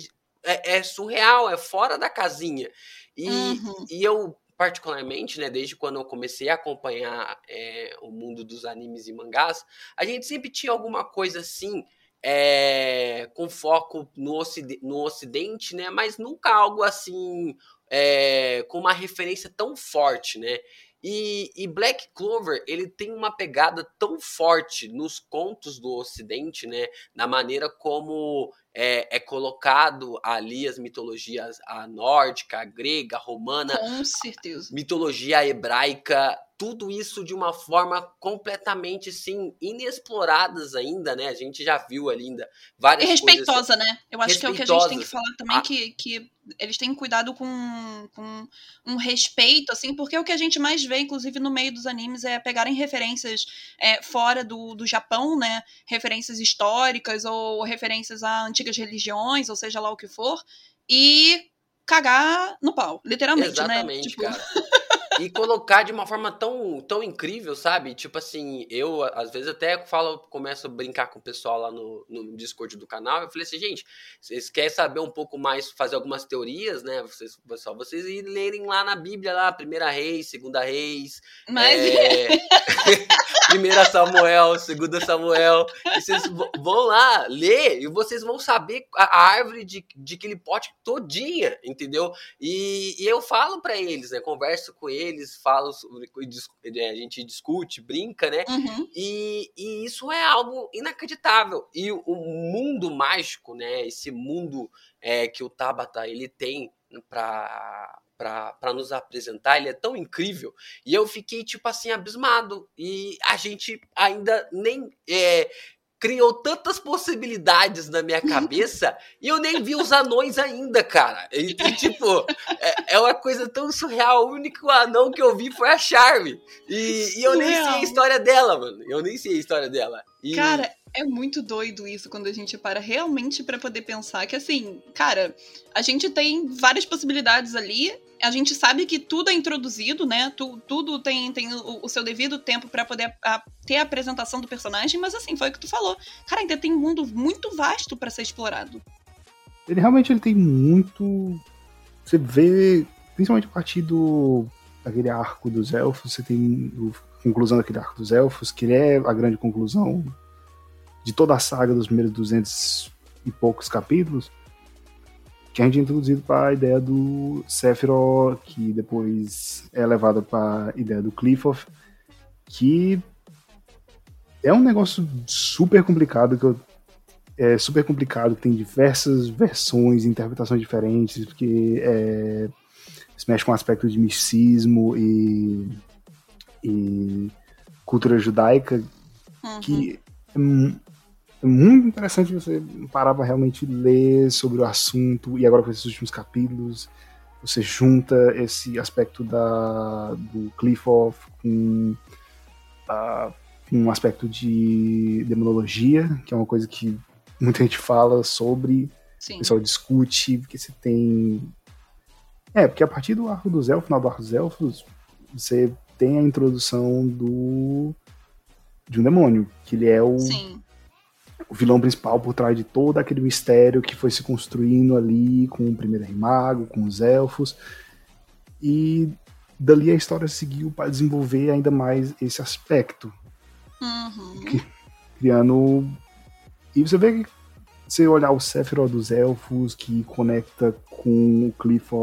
É, é surreal, é fora da casinha. E, uhum. e eu, particularmente, né, desde quando eu comecei a acompanhar é, o mundo dos animes e mangás, a gente sempre tinha alguma coisa assim. É, com foco no, ocidente, no ocidente, né? Mas nunca algo assim é, com uma referência tão forte, né? E, e, Black Clover ele tem uma pegada tão forte nos contos do Ocidente, né? Na maneira como é, é colocado ali as mitologias a nórdica, a grega, a romana, com certeza, mitologia hebraica, tudo isso de uma forma completamente sim inexploradas ainda, né? A gente já viu ali ainda várias e respeitosa, coisas, né? Eu acho que é o que a gente tem que falar também ah. que, que eles têm cuidado com, com um respeito, assim, porque o que a gente mais vê, inclusive no meio dos animes, é pegarem referências é, fora do, do Japão, né? Referências históricas ou referências a antigas religiões, ou seja lá o que for, e cagar no pau, literalmente, Exatamente, né? Tipo... cara. *laughs* e colocar de uma forma tão, tão incrível, sabe? Tipo assim, eu às vezes até falo, começo a brincar com o pessoal lá no, no Discord do canal. Eu falei assim, gente, vocês querem saber um pouco mais, fazer algumas teorias, né? Vocês, só vocês irem lerem lá na Bíblia, lá, Primeira Reis, Segunda Reis. Mas. É... *laughs* Primeira Samuel, Segunda Samuel. E vocês vão lá ler e vocês vão saber a árvore de, de aquele pote todinha, entendeu? E, e eu falo para eles, né? Converso com eles, falo, é, a gente discute, brinca, né? Uhum. E, e isso é algo inacreditável. E o mundo mágico, né? Esse mundo é, que o Tabata ele tem para para nos apresentar, ele é tão incrível. E eu fiquei, tipo assim, abismado. E a gente ainda nem é, criou tantas possibilidades na minha cabeça e eu nem vi os anões ainda, cara. E, e tipo, é, é, uma coisa tão surreal. O único anão que eu vi foi a Charme. E, e eu nem sei a história dela, mano. Eu nem sei a história dela. E... Cara, é muito doido isso quando a gente para realmente para poder pensar que assim, cara, a gente tem várias possibilidades ali. A gente sabe que tudo é introduzido, né? Tu, tudo tem, tem o, o seu devido tempo para poder a, ter a apresentação do personagem, mas assim, foi o que tu falou. Cara, ainda tem um mundo muito vasto para ser explorado. Ele realmente ele tem muito. Você vê, principalmente a partir do daquele arco dos elfos, você tem a conclusão daquele arco dos elfos, que é a grande conclusão de toda a saga dos primeiros 200 e poucos capítulos, que a gente é introduzido para a ideia do Sephiroth, que depois é levada para a ideia do Cliffoth, que é um negócio super complicado, que eu, é super complicado, tem diversas versões, interpretações diferentes, porque é, se mexe com aspecto de misticismo e, e cultura judaica, uhum. que hum, é muito interessante você parar para realmente ler sobre o assunto e agora com esses últimos capítulos você junta esse aspecto da, do Cliff-Off com uh, um aspecto de demonologia, que é uma coisa que muita gente fala sobre, Sim. o pessoal discute, porque você tem... É, porque a partir do arco dos elfos, final do arco dos elfos, você tem a introdução do de um demônio, que ele é o, o vilão principal por trás de todo aquele mistério que foi se construindo ali com o primeiro rei mago, com os elfos. E dali a história seguiu para desenvolver ainda mais esse aspecto. Uhum. Criando. E você vê que você olhar o Sephiroth dos elfos, que conecta com o Cliff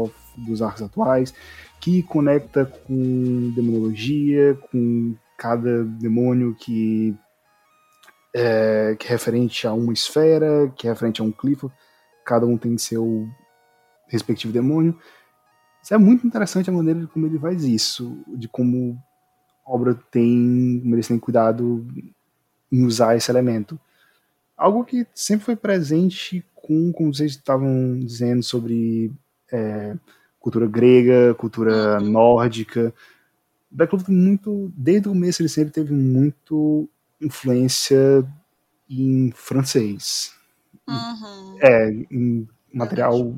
dos arcos atuais, que conecta com demonologia, com cada demônio que é, que é referente a uma esfera, que é referente a um cliff, cada um tem seu respectivo demônio. Isso é muito interessante a maneira como ele faz isso, de como a obra tem, como eles cuidado em usar esse elemento. Algo que sempre foi presente com, como vocês estavam dizendo, sobre é, cultura grega, cultura uhum. nórdica. Black Clover muito, desde o começo ele sempre teve muito influência em francês. Uhum. É, em material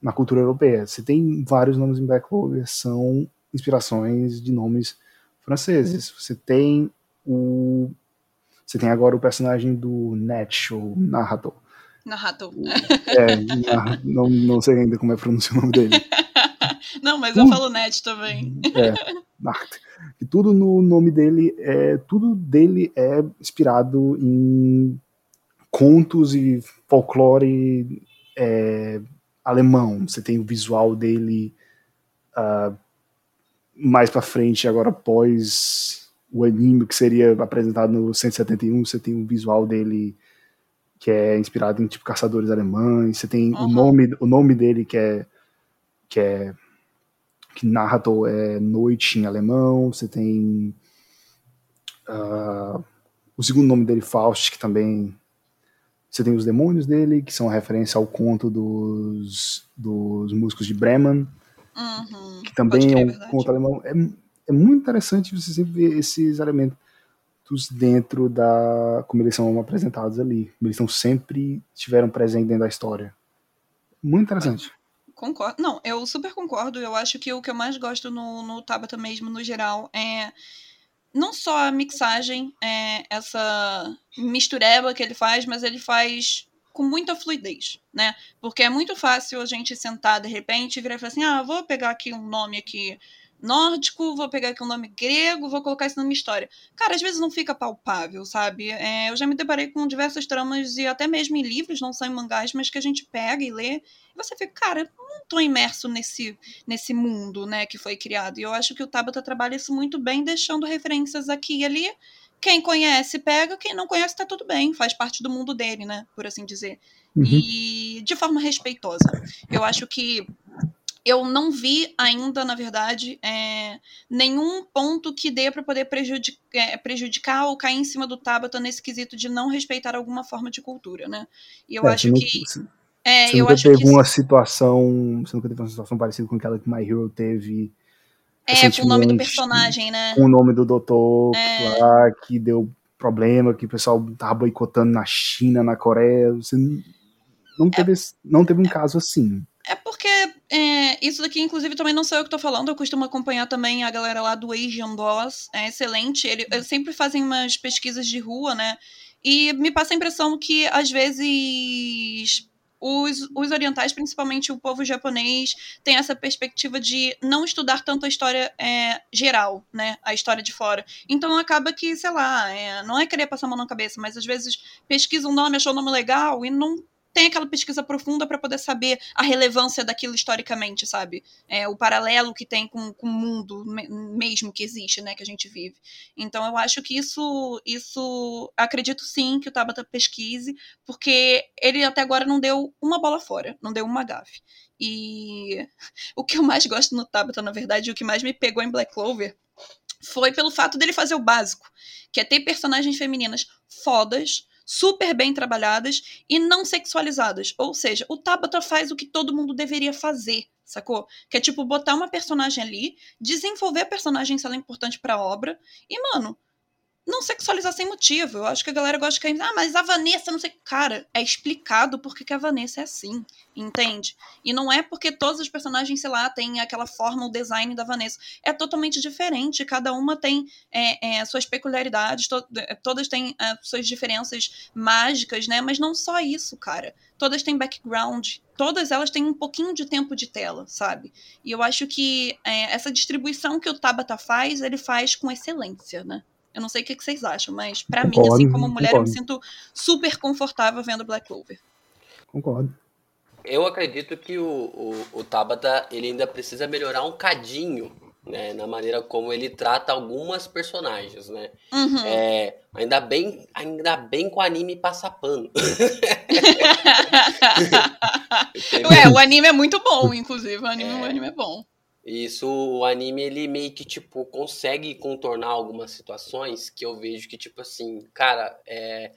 na cultura europeia. Você tem vários nomes em Black Clover, são inspirações de nomes franceses. Você tem o você tem agora o personagem do Net, o narrador. Narrador. É, não, não sei ainda como é pronunciar o nome dele. *laughs* Não, mas eu falo Net também. É, *laughs* e tudo no nome dele é tudo dele é inspirado em contos e folclore é, alemão. Você tem o visual dele uh, mais para frente, agora após o anime que seria apresentado no 171, você tem o visual dele que é inspirado em tipo caçadores alemães. Você tem uhum. o nome o nome dele que é que é que Narrator é noite em alemão, você tem uh, o segundo nome dele, Faust, que também você tem os demônios dele, que são referência ao conto dos, dos músicos de Bremen, uhum, que também é um conto alemão. É, é muito interessante você sempre ver esses elementos dentro da como eles são apresentados ali, eles estão sempre tiveram presente dentro da história. Muito interessante. Concordo. Não, eu super concordo. Eu acho que o que eu mais gosto no, no Tabata mesmo, no geral, é não só a mixagem, é essa mistureba que ele faz, mas ele faz com muita fluidez, né? Porque é muito fácil a gente sentar de repente e virar e falar assim: ah, vou pegar aqui um nome aqui nórdico, vou pegar aqui um nome grego, vou colocar isso numa história. Cara, às vezes não fica palpável, sabe? É, eu já me deparei com diversas tramas, e até mesmo em livros, não são em mangás, mas que a gente pega e lê, e você fica, cara, não tô imerso nesse, nesse mundo, né, que foi criado. E eu acho que o Tabata trabalha isso muito bem, deixando referências aqui e ali. Quem conhece, pega, quem não conhece, tá tudo bem, faz parte do mundo dele, né, por assim dizer. Uhum. E de forma respeitosa. Eu acho que eu não vi ainda, na verdade, é, nenhum ponto que dê para poder prejudicar, é, prejudicar ou cair em cima do Tabata nesse quesito de não respeitar alguma forma de cultura, né? E eu é, acho que. é, você eu nunca acho teve que... uma situação. Você nunca teve uma situação parecida com aquela que My Hero teve. É, com o nome do personagem, né? Com o nome do doutor é... lá, que deu problema, que o pessoal tava boicotando na China, na Coreia. Você não teve, não teve um caso assim. É porque é, isso daqui, inclusive, também não sou eu que tô falando, eu costumo acompanhar também a galera lá do Asian Boss, é excelente. Ele, eles sempre fazem umas pesquisas de rua, né? E me passa a impressão que, às vezes, os, os orientais, principalmente o povo japonês, tem essa perspectiva de não estudar tanto a história é, geral, né? A história de fora. Então acaba que, sei lá, é, não é querer passar a mão na cabeça, mas às vezes pesquisa um nome, achou o nome legal e não tem aquela pesquisa profunda para poder saber a relevância daquilo historicamente, sabe? É, o paralelo que tem com, com o mundo mesmo que existe, né, que a gente vive. Então eu acho que isso, isso acredito sim que o Tabata pesquise, porque ele até agora não deu uma bola fora, não deu uma gafe. E *laughs* o que eu mais gosto no Tabata, na verdade, o que mais me pegou em Black Clover foi pelo fato dele fazer o básico, que é ter personagens femininas fodas, super bem trabalhadas e não sexualizadas. Ou seja, o Tabata faz o que todo mundo deveria fazer, sacou? Que é tipo botar uma personagem ali, desenvolver a personagem se ela é importante para a obra e, mano, não sexualizar sem motivo. Eu acho que a galera gosta de cair. Ah, mas a Vanessa, não sei. Cara, é explicado porque que a Vanessa é assim, entende? E não é porque todos os personagens, sei lá, têm aquela forma, o design da Vanessa. É totalmente diferente. Cada uma tem é, é, suas peculiaridades, to é, todas têm é, suas diferenças mágicas, né? Mas não só isso, cara. Todas têm background. Todas elas têm um pouquinho de tempo de tela, sabe? E eu acho que é, essa distribuição que o Tabata faz, ele faz com excelência, né? Eu não sei o que, vocês acham, mas para mim, assim, como mulher, concordo. eu me sinto super confortável vendo Black Clover. Concordo. Eu acredito que o, o, o Tabata ele ainda precisa melhorar um cadinho né, na maneira como ele trata algumas personagens, né? Uhum. É, ainda bem, ainda bem com o anime passa pano. *laughs* *laughs* *laughs* Ué, o anime é muito bom, inclusive, o anime, é. o anime é bom. Isso, o anime, ele meio que, tipo, consegue contornar algumas situações que eu vejo que, tipo assim, cara, é.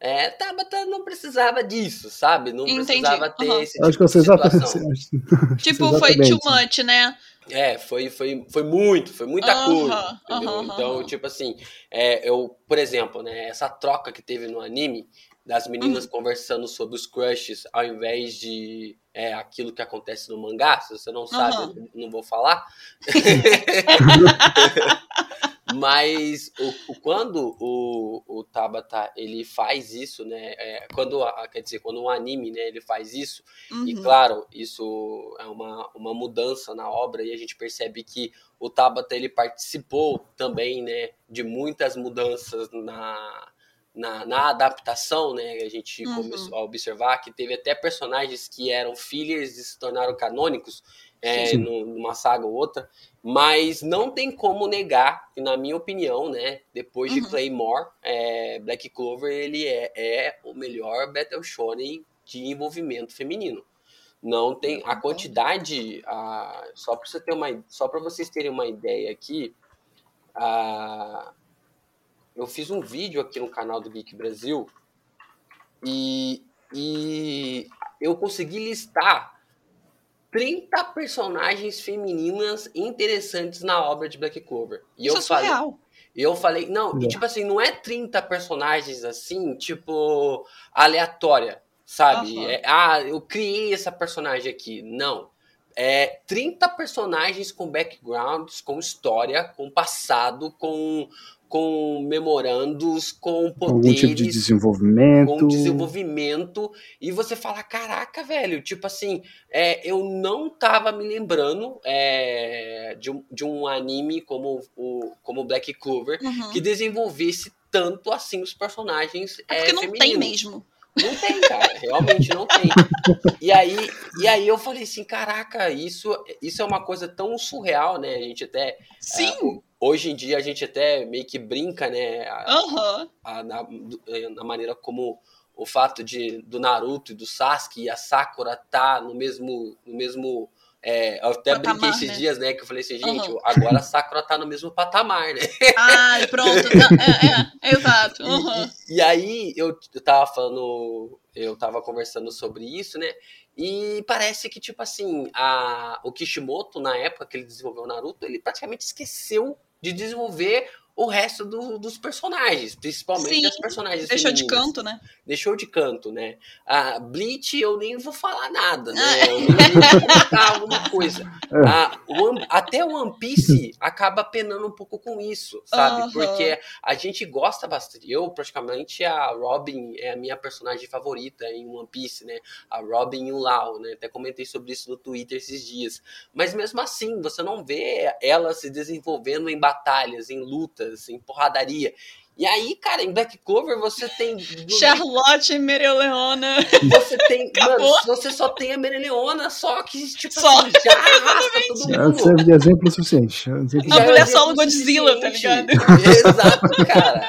É, Tabata não precisava disso, sabe? Não Entendi. precisava ter uhum. esse tipo Acho que você situação. *laughs* tipo, foi too much, né? É, foi, foi, foi muito, foi muita uhum, coisa, entendeu? Uhum, então, tipo assim, é, eu, por exemplo, né, essa troca que teve no anime, das meninas uhum. conversando sobre os crushes ao invés de é, aquilo que acontece no mangá. Se você não sabe, uhum. não vou falar. *laughs* Mas o, o, quando o, o Tabata ele faz isso, né? É, quando quer dizer, quando um anime, né, ele faz isso, uhum. e claro, isso é uma, uma mudança na obra e a gente percebe que o Tabata ele participou também, né, de muitas mudanças na na, na adaptação, né, a gente uhum. começou a observar que teve até personagens que eram fillers e se tornaram canônicos é, numa saga ou outra, mas não tem como negar que, na minha opinião, né, depois de uhum. Claymore, é, Black Clover ele é, é o melhor Battle Shonen de envolvimento feminino. Não tem a quantidade, a, só para você ter uma, só para vocês terem uma ideia aqui, a, eu fiz um vídeo aqui no canal do Geek Brasil e, e eu consegui listar 30 personagens femininas interessantes na obra de Black Clover. E Isso eu é falei, surreal. E eu falei, não, é. e tipo assim, não é 30 personagens assim, tipo, aleatória, sabe? Uhum. É, ah, eu criei essa personagem aqui. Não. É 30 personagens com backgrounds, com história, com passado, com com memorandos, com poderes, algum tipo de desenvolvimento, com desenvolvimento, e você fala, caraca, velho, tipo assim, é, eu não tava me lembrando é, de, um, de um anime como o como Black Clover uhum. que desenvolvesse tanto assim os personagens é, porque é, não femininos. tem mesmo. Não tem, cara, realmente não tem. *laughs* E aí, e aí eu falei assim, caraca, isso, isso é uma coisa tão surreal, né? A gente até. Sim. Uh, hoje em dia a gente até meio que brinca, né? A, uhum. a, na, na, maneira como o fato de do Naruto e do Sasuke e a Sakura tá no mesmo no mesmo é, eu até patamar, brinquei esses né? dias, né? Que eu falei assim, gente, uhum. agora a Sakura tá no mesmo patamar, né? Ah, pronto. é, é, é, exato. Uhum. E, e, aí eu, eu tava falando, eu tava conversando sobre isso, né? E parece que, tipo assim, a, o Kishimoto, na época que ele desenvolveu o Naruto, ele praticamente esqueceu de desenvolver o resto do, dos personagens, principalmente Sim, personagens Deixou femininas. de canto, né? Deixou de canto, né? A Bleach eu nem vou falar nada, né? Ah. Eu nem vou contar alguma coisa. A, One, até o One Piece acaba penando um pouco com isso, sabe? Uhum. Porque a gente gosta bastante. Eu, praticamente, a Robin é a minha personagem favorita em One Piece, né? A Robin e o Lau, né? Até comentei sobre isso no Twitter esses dias. Mas mesmo assim, você não vê ela se desenvolvendo em batalhas, em lutas em porradaria. E aí, cara, em Black Clover você tem. Charlotte e Mereleona. Você tem. *laughs* Acabou. Mano, você só tem a Mereleona, só que, tipo só. assim, já arrasta todo mundo. Serve de exemplo suficiente. Exemplo a mulher é solo Godzilla, tá ligado? Exato, cara.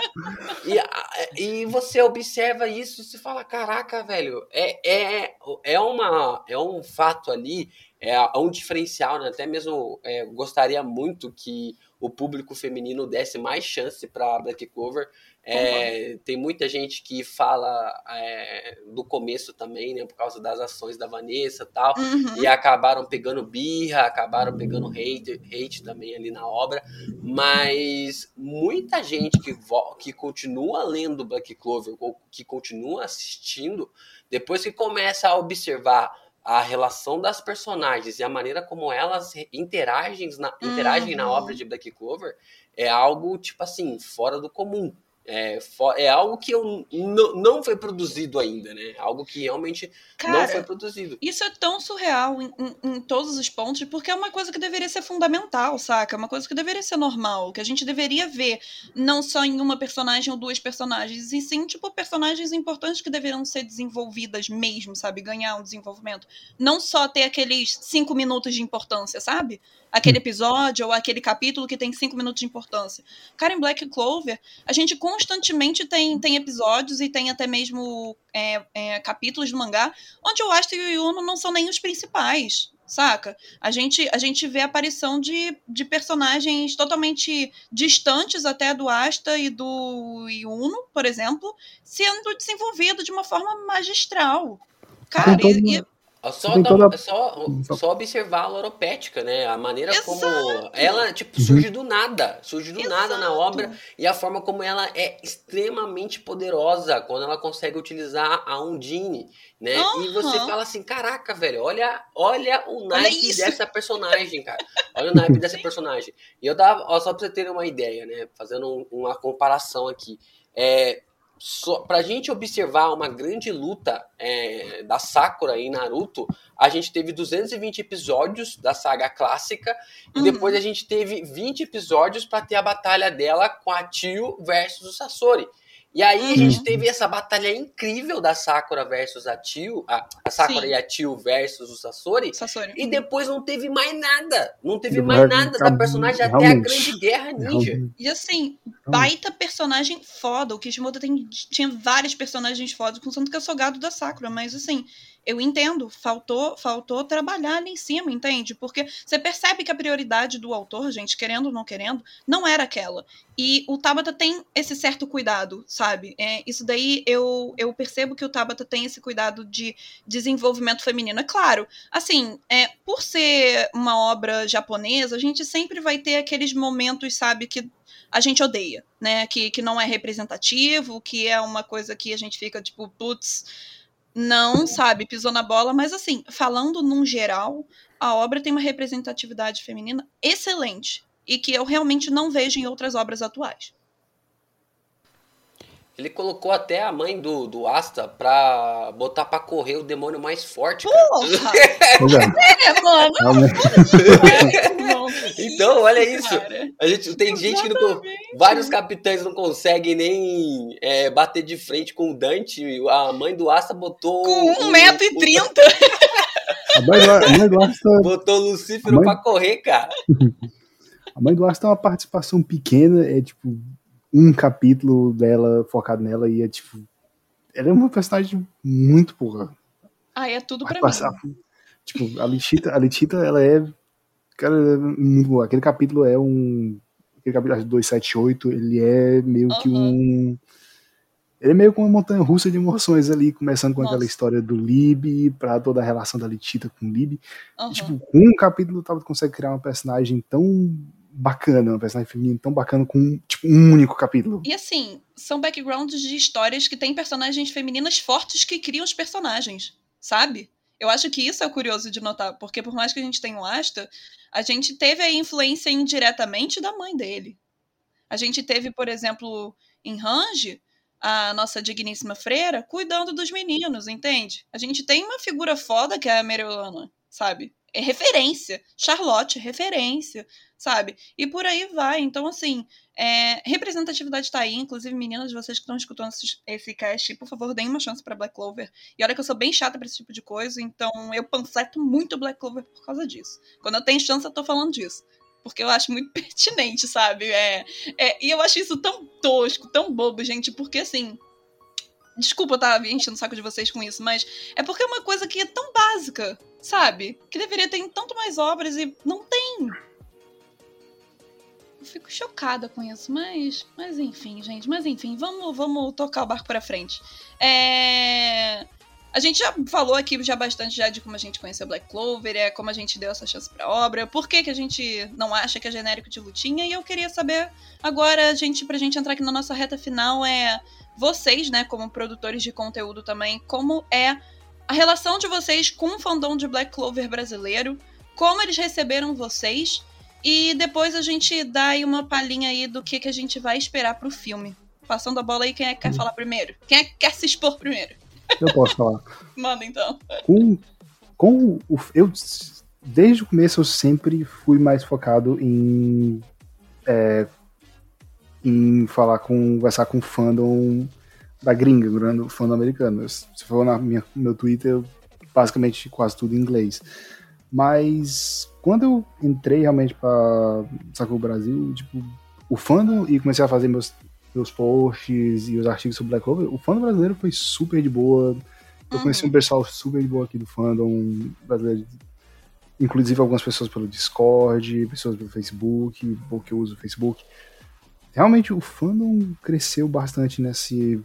E, e você observa isso e se fala: caraca, velho, é, é, é, uma, é um fato ali, é um diferencial, né? Até mesmo é, gostaria muito que o público feminino desse mais chance para Black Clover. É, tem muita gente que fala é, do começo também, né, por causa das ações da Vanessa e tal, uhum. e acabaram pegando birra, acabaram pegando hate, hate também ali na obra, mas muita gente que, que continua lendo Black Clover, ou que continua assistindo, depois que começa a observar a relação das personagens e a maneira como elas interagem na, interagem uhum. na obra de Black Clover é algo, tipo assim, fora do comum. É, é algo que eu não foi produzido ainda, né? Algo que realmente Cara, não foi produzido. Isso é tão surreal em, em, em, todos os pontos, porque é uma coisa que deveria ser fundamental, saca? É uma coisa que deveria ser normal, que a gente deveria ver não só em uma personagem ou duas personagens, e sim, tipo, personagens importantes que deveriam ser desenvolvidas mesmo, sabe? Ganhar um desenvolvimento. Não só ter aqueles cinco minutos de importância, sabe? Aquele hum. episódio ou aquele capítulo que tem cinco minutos de importância. Cara, em Black Clover, a gente constantemente tem, tem episódios e tem até mesmo é, é, capítulos do mangá onde o Asta e o Yuno não são nem os principais, saca? A gente, a gente vê a aparição de, de personagens totalmente distantes até do Asta e do Yuno, por exemplo, sendo desenvolvido de uma forma magistral. Cara, então, e, e só, é só, só observar a Loropética, né? A maneira Exato. como ela, tipo, surge uhum. do nada. Surge do Exato. nada na obra. E a forma como ela é extremamente poderosa quando ela consegue utilizar a Undine, né? Uhum. E você fala assim, caraca, velho, olha, olha o naipe dessa personagem, cara. Olha o naipe *laughs* dessa personagem. E eu dava, ó, só pra você ter uma ideia, né? Fazendo um, uma comparação aqui. É, so, pra gente observar uma grande luta é, da Sakura em Naruto, a gente teve 220 episódios da saga clássica uhum. e depois a gente teve 20 episódios para ter a batalha dela com a Tio versus o Sasori. E aí uhum. a gente teve essa batalha incrível da Sakura versus a Tio, a, a Sakura Sim. e a Tio versus o Sasori, Sasori. E depois não teve mais nada. Não teve mais nada da personagem até a Grande Guerra Ninja. E assim, baita personagem foda. O Kishimoto tem, tinha vários personagens fodas, contanto que eu sou gado da Sakura, mas assim, eu entendo, faltou, faltou trabalhar ali em cima, entende? Porque você percebe que a prioridade do autor, gente, querendo ou não querendo, não era aquela. E o Tabata tem esse certo cuidado, sabe? É, isso daí eu, eu percebo que o Tabata tem esse cuidado de desenvolvimento feminino. É claro, assim, é, por ser uma obra japonesa, a gente sempre vai ter aqueles momentos, sabe, que a gente odeia, né? Que, que não é representativo, que é uma coisa que a gente fica tipo, putz não, sabe, pisou na bola, mas assim, falando num geral, a obra tem uma representatividade feminina excelente e que eu realmente não vejo em outras obras atuais. Ele colocou até a mãe do, do Asta pra botar pra correr o demônio mais forte. Porra! *laughs* é, mano. então, olha isso. A gente, tem gente que não. Vários capitães não conseguem nem é, bater de frente com o Dante. A mãe do Asta botou. Com 1,30m. *laughs* A mãe do, a mãe do Asta. Botou o Lucífero mãe... pra correr, cara. *laughs* A mãe do Asta tem uma participação pequena, é tipo um capítulo dela focado nela e é tipo. Ela é uma personagem muito porra. Ah, é tudo pra passar, mim. Tipo, a Litita, a Litita, ela é. Cara, é aquele capítulo é um. Aquele capítulo 278, ele é meio uhum. que um. Ele é meio com uma montanha russa de emoções ali, começando com Nossa. aquela história do Lib, pra toda a relação da Litita com o Lib. Uhum. Tipo, com um capítulo, tu consegue criar uma personagem tão bacana, uma personagem feminina tão bacana com tipo, um único capítulo. E assim, são backgrounds de histórias que têm personagens femininas fortes que criam os personagens, sabe? Eu acho que isso é curioso de notar, porque por mais que a gente tenha o Asta, a gente teve a influência indiretamente da mãe dele. A gente teve, por exemplo, em Range, a nossa digníssima freira cuidando dos meninos, entende? A gente tem uma figura foda que é a Mariolana, sabe? É referência. Charlotte, referência sabe? E por aí vai. Então, assim, é, representatividade tá aí. Inclusive, meninas, vocês que estão escutando esse, esse cast, por favor, deem uma chance para Black Clover. E olha que eu sou bem chata pra esse tipo de coisa, então eu panfleto muito Black Clover por causa disso. Quando eu tenho chance, eu tô falando disso. Porque eu acho muito *laughs* pertinente, sabe? É, é, e eu acho isso tão tosco, tão bobo, gente, porque assim. Desculpa eu estar enchendo o saco de vocês com isso, mas é porque é uma coisa que é tão básica, sabe? Que deveria ter em tanto mais obras e não tem fico chocada com isso, mas, mas enfim, gente, mas enfim, vamos, vamos tocar o barco para frente. É... A gente já falou aqui já bastante já de como a gente conheceu Black Clover, é como a gente deu essa chance pra obra, por que, que a gente não acha que é genérico de lutinha, e eu queria saber agora, gente, pra gente entrar aqui na nossa reta final, é vocês, né, como produtores de conteúdo também, como é a relação de vocês com o fandom de Black Clover brasileiro, como eles receberam vocês, e depois a gente dá aí uma palhinha aí do que, que a gente vai esperar pro filme. Passando a bola aí, quem é que quer hum. falar primeiro? Quem é que quer se expor primeiro? Eu posso falar. *laughs* Manda então. Com, com o, eu, desde o começo eu sempre fui mais focado em é, em falar com conversar com fandom da gringa, do fandom americano. Se for na minha, meu Twitter, basicamente quase tudo em inglês. Mas quando eu entrei realmente para Sacou Brasil, tipo, o fandom e comecei a fazer meus meus posts e os artigos sobre Black Clover, o fandom brasileiro foi super de boa. Eu uhum. conheci um pessoal super de boa aqui do fandom brasileiro. Inclusive algumas pessoas pelo Discord, pessoas pelo Facebook, porque eu uso o Facebook. Realmente o fandom cresceu bastante nesse,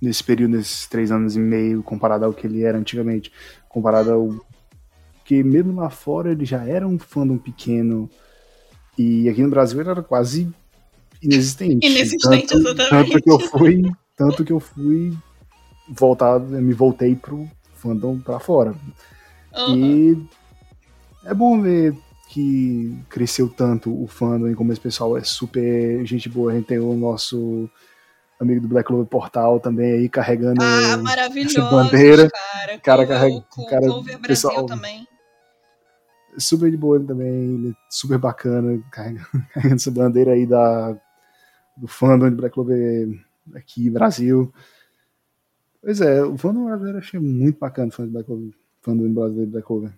nesse período, nesses três anos e meio, comparado ao que ele era antigamente. Comparado ao que mesmo lá fora ele já era um fandom pequeno. E aqui no Brasil ele era quase inexistente. Inexistente, tanto, exatamente. Tanto que eu fui, tanto que eu fui voltado, me voltei pro fandom pra fora. Uhum. E é bom ver que cresceu tanto o fandom e como esse pessoal é super gente boa. A gente tem o nosso amigo do Black Clover Portal também aí carregando ah, essa bandeira. Cara, cara carrega, o, cara, Clover Brasil pessoal, também. Super de boa também, ele é super bacana, carregando, *laughs* carregando essa bandeira aí da do fandom de Black Clover aqui Brasil. Pois é, o fandom brasileiro eu achei muito bacana o fandom de Black Clover, fandom brasileiro de Black Clover.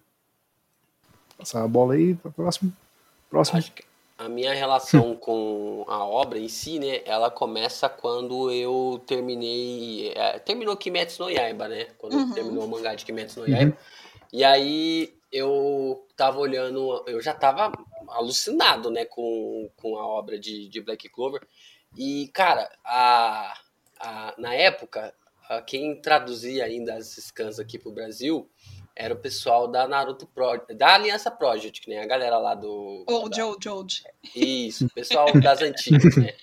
Passar a bola aí para o próximo. próximo. Acho que a minha relação *laughs* com a obra em si, né, ela começa quando eu terminei, é, terminou Kimetsu no Yaiba, né, quando uhum. terminou o mangá de Kimetsu no Yaiba, uhum. e aí eu tava olhando, eu já tava alucinado, né, com, com a obra de, de Black Clover, e, cara, a, a, na época, a, quem traduzia ainda as scans aqui pro Brasil era o pessoal da Naruto Project, da Aliança Project, nem a galera lá do. Old, da, old, old. Isso, o pessoal das *laughs* antigas, né?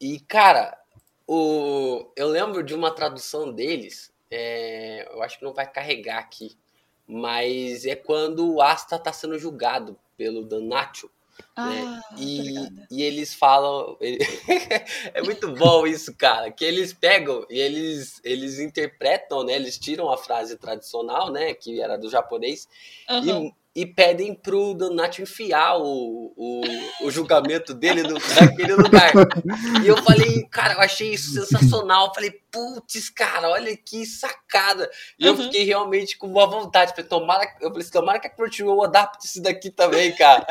E, cara, o, eu lembro de uma tradução deles, é, eu acho que não vai carregar aqui, mas é quando o Asta tá sendo julgado pelo Danatio né? Ah, né? e, e eles falam. *laughs* É muito bom isso, cara. Que eles pegam e eles, eles interpretam, né? Eles tiram a frase tradicional, né? Que era do japonês, uhum. e, e pedem pro Donato enfiar o, o, o julgamento dele no, naquele lugar. E eu falei, cara, eu achei isso sensacional. Eu falei, putz, cara, olha que sacada. E uhum. eu fiquei realmente com boa vontade. Falei, tomara, eu falei, tomara que a Crunchyroll adapte isso daqui também, cara.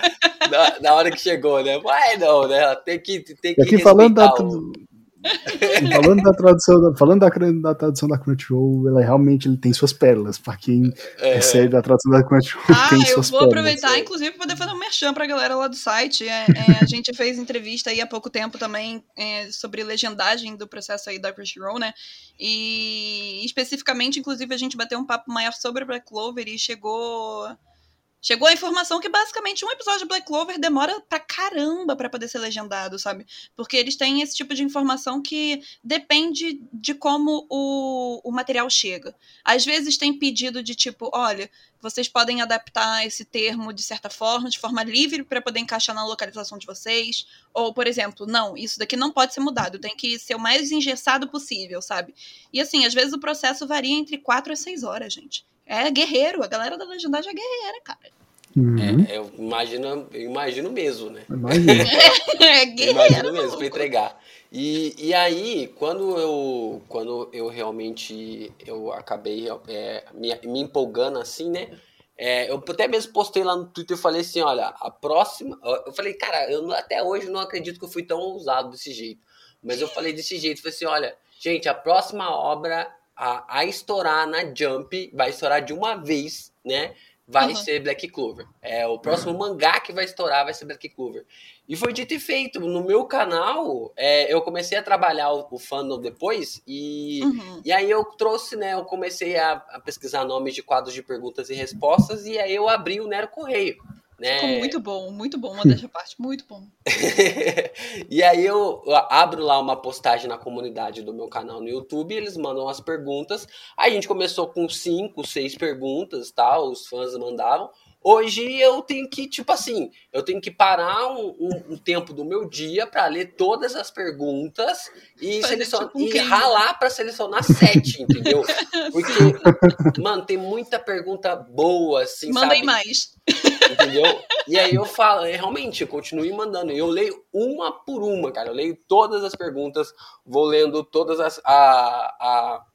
na, na, hora que chegou, né? Vai não, né? Tem que, tem que aqui falando da, o... *laughs* falando da tradução, falando da, da tradução da Crunchyroll, ela realmente ele tem suas pérolas. Para quem é. recebe a tradução da Crunchyroll, ah, tem suas pérolas. eu vou aproveitar, inclusive, para poder fazer um merchan pra galera lá do site. É, é, a *laughs* gente fez entrevista aí há pouco tempo também é, sobre legendagem do processo aí da Crunchyroll, né? E especificamente, inclusive, a gente bateu um papo maior sobre Black Clover e chegou Chegou a informação que basicamente um episódio de Black Clover demora pra caramba para poder ser legendado, sabe? Porque eles têm esse tipo de informação que depende de como o, o material chega. Às vezes tem pedido de tipo, olha, vocês podem adaptar esse termo de certa forma, de forma livre, para poder encaixar na localização de vocês. Ou, por exemplo, não, isso daqui não pode ser mudado, tem que ser o mais engessado possível, sabe? E assim, às vezes o processo varia entre 4 a 6 horas, gente. É guerreiro, a galera da legendagem é guerreira, cara. Uhum. É, eu imagino, eu imagino mesmo, né? *laughs* é guerreiro. imagino mesmo para entregar. E, e aí, quando eu, quando eu realmente eu acabei é, me, me empolgando assim, né? É, eu até mesmo postei lá no Twitter e falei assim, olha, a próxima. Eu falei, cara, eu até hoje não acredito que eu fui tão ousado desse jeito. Mas eu falei desse jeito, falei assim, olha, gente, a próxima obra a, a estourar na Jump, vai estourar de uma vez, né? vai uhum. ser Black Clover. É o próximo uhum. mangá que vai estourar vai ser Black Clover. E foi dito e feito. No meu canal, é, eu comecei a trabalhar o, o fandom depois e, uhum. e aí eu trouxe, né? Eu comecei a, a, pesquisar nomes de quadros de perguntas e respostas e aí eu abri o Nero Correio. Né? Ficou muito bom, muito bom, uma dessa parte, muito bom. *laughs* e aí eu, abro lá uma postagem na comunidade do meu canal no YouTube, eles mandam as perguntas. Aí a gente começou com cinco, seis perguntas, tá? Os fãs mandavam. Hoje eu tenho que, tipo assim, eu tenho que parar um, um, um tempo do meu dia para ler todas as perguntas e, selecionar, tipo um e ralar para selecionar sete, entendeu? *laughs* Porque, mano, tem muita pergunta boa, assim, sabe? mais. Entendeu? E aí eu falo, é, realmente, eu continuo mandando. Eu leio uma por uma, cara. Eu leio todas as perguntas, vou lendo todas as. A, a,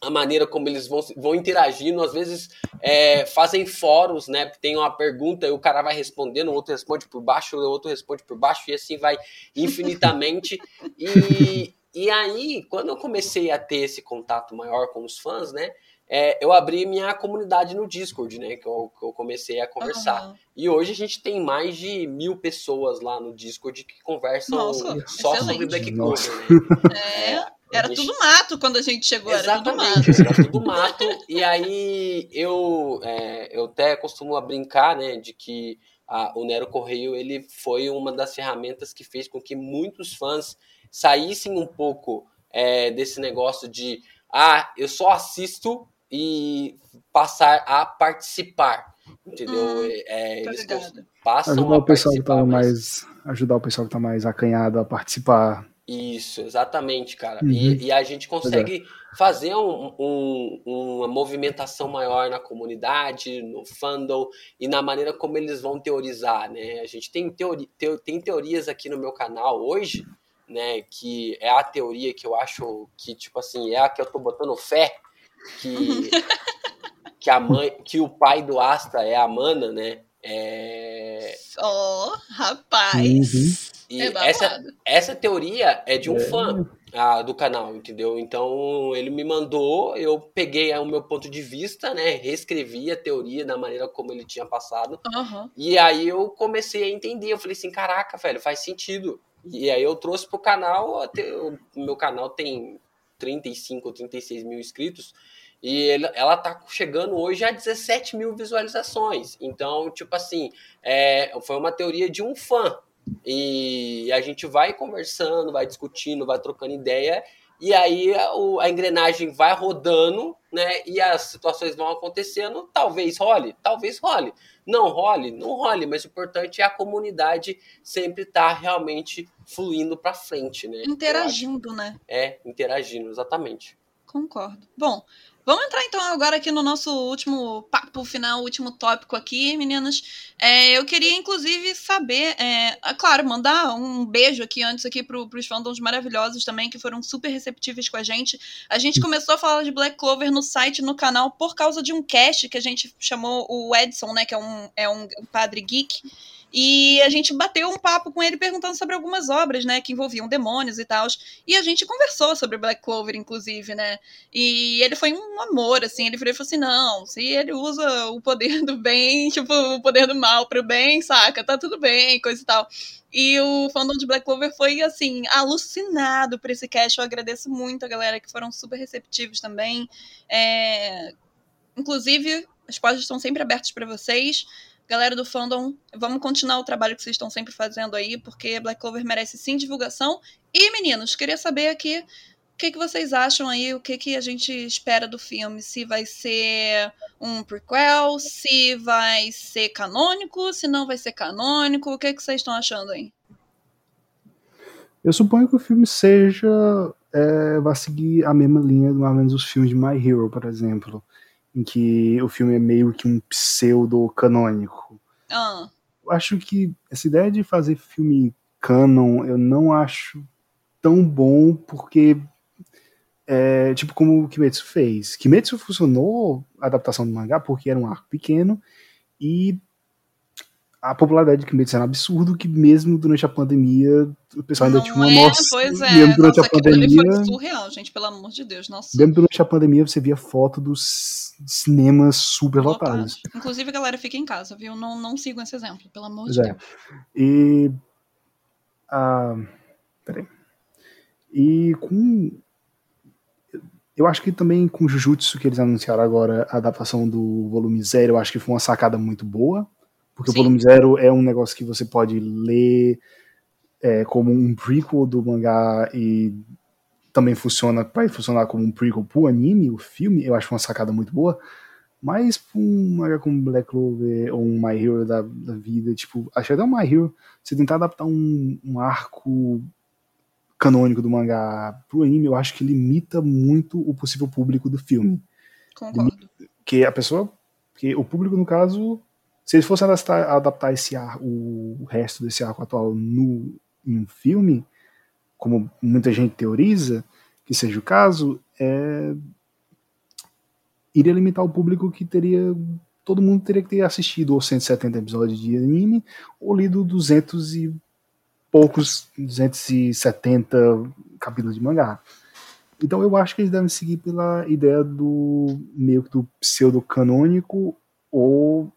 a maneira como eles vão, vão interagindo, às vezes é, fazem fóruns, né? Tem uma pergunta e o cara vai respondendo, o outro responde por baixo, o outro responde por baixo, e assim vai infinitamente. e, e aí, quando eu comecei a ter esse contato maior com os fãs, né? É, eu abri minha comunidade no Discord, né? Que eu, que eu comecei a conversar. Uhum. E hoje a gente tem mais de mil pessoas lá no Discord que conversam Nossa, só excelente. sobre Black Clover, né? É. Era gente... tudo mato quando a gente chegou, Exatamente, era tudo mato. Era tudo mato. e aí eu, é, eu até costumo brincar, né, de que a, o Nero Correio ele foi uma das ferramentas que fez com que muitos fãs saíssem um pouco é, desse negócio de ah, eu só assisto e passar a participar. Entendeu? Hum, é, eles passam ajudar a o pessoal que tá mais ajudar o pessoal que tá mais acanhado a participar isso, exatamente, cara. Uhum. E, e, a gente consegue fazer um, um, uma movimentação maior na comunidade, no fandom e na maneira como eles vão teorizar, né? A gente tem, teori, tem teorias aqui no meu canal hoje, né? Que é a teoria que eu acho que, tipo assim, é a que eu tô botando fé, que, *laughs* que a mãe, que o pai do Asta é a Mana, né? É... Oh, rapaz! Uhum. E é essa, essa teoria é de um é. fã ah, do canal, entendeu? Então ele me mandou, eu peguei o meu ponto de vista, né? Reescrevi a teoria da maneira como ele tinha passado. Uhum. E aí eu comecei a entender. Eu falei assim: caraca, velho, faz sentido. E aí eu trouxe pro canal, até, o meu canal tem 35 ou 36 mil inscritos. E ela tá chegando hoje a 17 mil visualizações. Então, tipo assim, é, foi uma teoria de um fã, e a gente vai conversando, vai discutindo, vai trocando ideia, e aí a, a, engrenagem vai rodando, né? E as situações vão acontecendo. Talvez role, talvez role. Não role, não role, mas o importante é a comunidade sempre estar tá realmente fluindo para frente, né? Interagindo, né? É, interagindo, exatamente. Concordo. Bom, Vamos entrar então agora aqui no nosso último papo final, último tópico aqui, meninas. É, eu queria, inclusive, saber, é, é claro, mandar um beijo aqui antes aqui para os fandoms maravilhosos também, que foram super receptíveis com a gente. A gente começou a falar de Black Clover no site, no canal, por causa de um cast que a gente chamou o Edson, né, que é um, é um padre geek. E a gente bateu um papo com ele perguntando sobre algumas obras, né, que envolviam demônios e tal. E a gente conversou sobre Black Clover, inclusive, né? E ele foi um amor, assim. Ele falou assim: não, se ele usa o poder do bem, *laughs* tipo, o poder do mal pro bem, saca? Tá tudo bem, coisa e tal. E o fandom de Black Clover foi, assim, alucinado por esse cast. Eu agradeço muito a galera que foram super receptivos também. É... Inclusive, as portas estão sempre abertas para vocês galera do fandom, vamos continuar o trabalho que vocês estão sempre fazendo aí, porque Black Clover merece sim divulgação. E, meninos, queria saber aqui o que, que vocês acham aí, o que, que a gente espera do filme? Se vai ser um prequel, se vai ser canônico, se não vai ser canônico, o que, que vocês estão achando aí? Eu suponho que o filme seja. É, vai seguir a mesma linha, mais ou menos, dos filmes de My Hero, por exemplo em que o filme é meio que um pseudo canônico. Ah. Acho que essa ideia de fazer filme canon eu não acho tão bom porque é, tipo como o Kimetsu fez. Kimetsu funcionou a adaptação do mangá porque era um arco pequeno e a popularidade de Kimetsu era um absurdo que mesmo durante a pandemia o pessoal ainda Não tinha uma é, noção. pois é. Mesmo durante Nossa, a pandemia, foi surreal, gente, pelo amor de Deus. Nossa. mesmo durante a pandemia você via foto dos cinemas super lotados. Lotado. Inclusive, galera, fica em casa, viu? Não, não sigam esse exemplo, pelo amor Pois de é. Deus. E. Ah, peraí. E com. Eu acho que também com Jujutsu, que eles anunciaram agora, a adaptação do volume zero, eu acho que foi uma sacada muito boa. Porque Sim. o volume zero é um negócio que você pode ler é, como um prequel do mangá e também funciona, vai funcionar como um prequel pro anime, o filme, eu acho uma sacada muito boa. Mas pra um mangá como Black Clover ou um My Hero da, da vida, tipo, acho até um My Hero, você tentar adaptar um, um arco canônico do mangá pro anime, eu acho que limita muito o possível público do filme. Concordo. Que a pessoa, que o público, no caso, se eles fossem adaptar, adaptar esse ar, o, resto desse arco atual no, em um filme, como muita gente teoriza, que seja o caso, é, iria limitar o público que teria. Todo mundo teria que ter assistido os 170 episódios de anime ou lido 200 e poucos, 270 capítulos de mangá. Então eu acho que eles devem seguir pela ideia do meio que do pseudo-canônico ou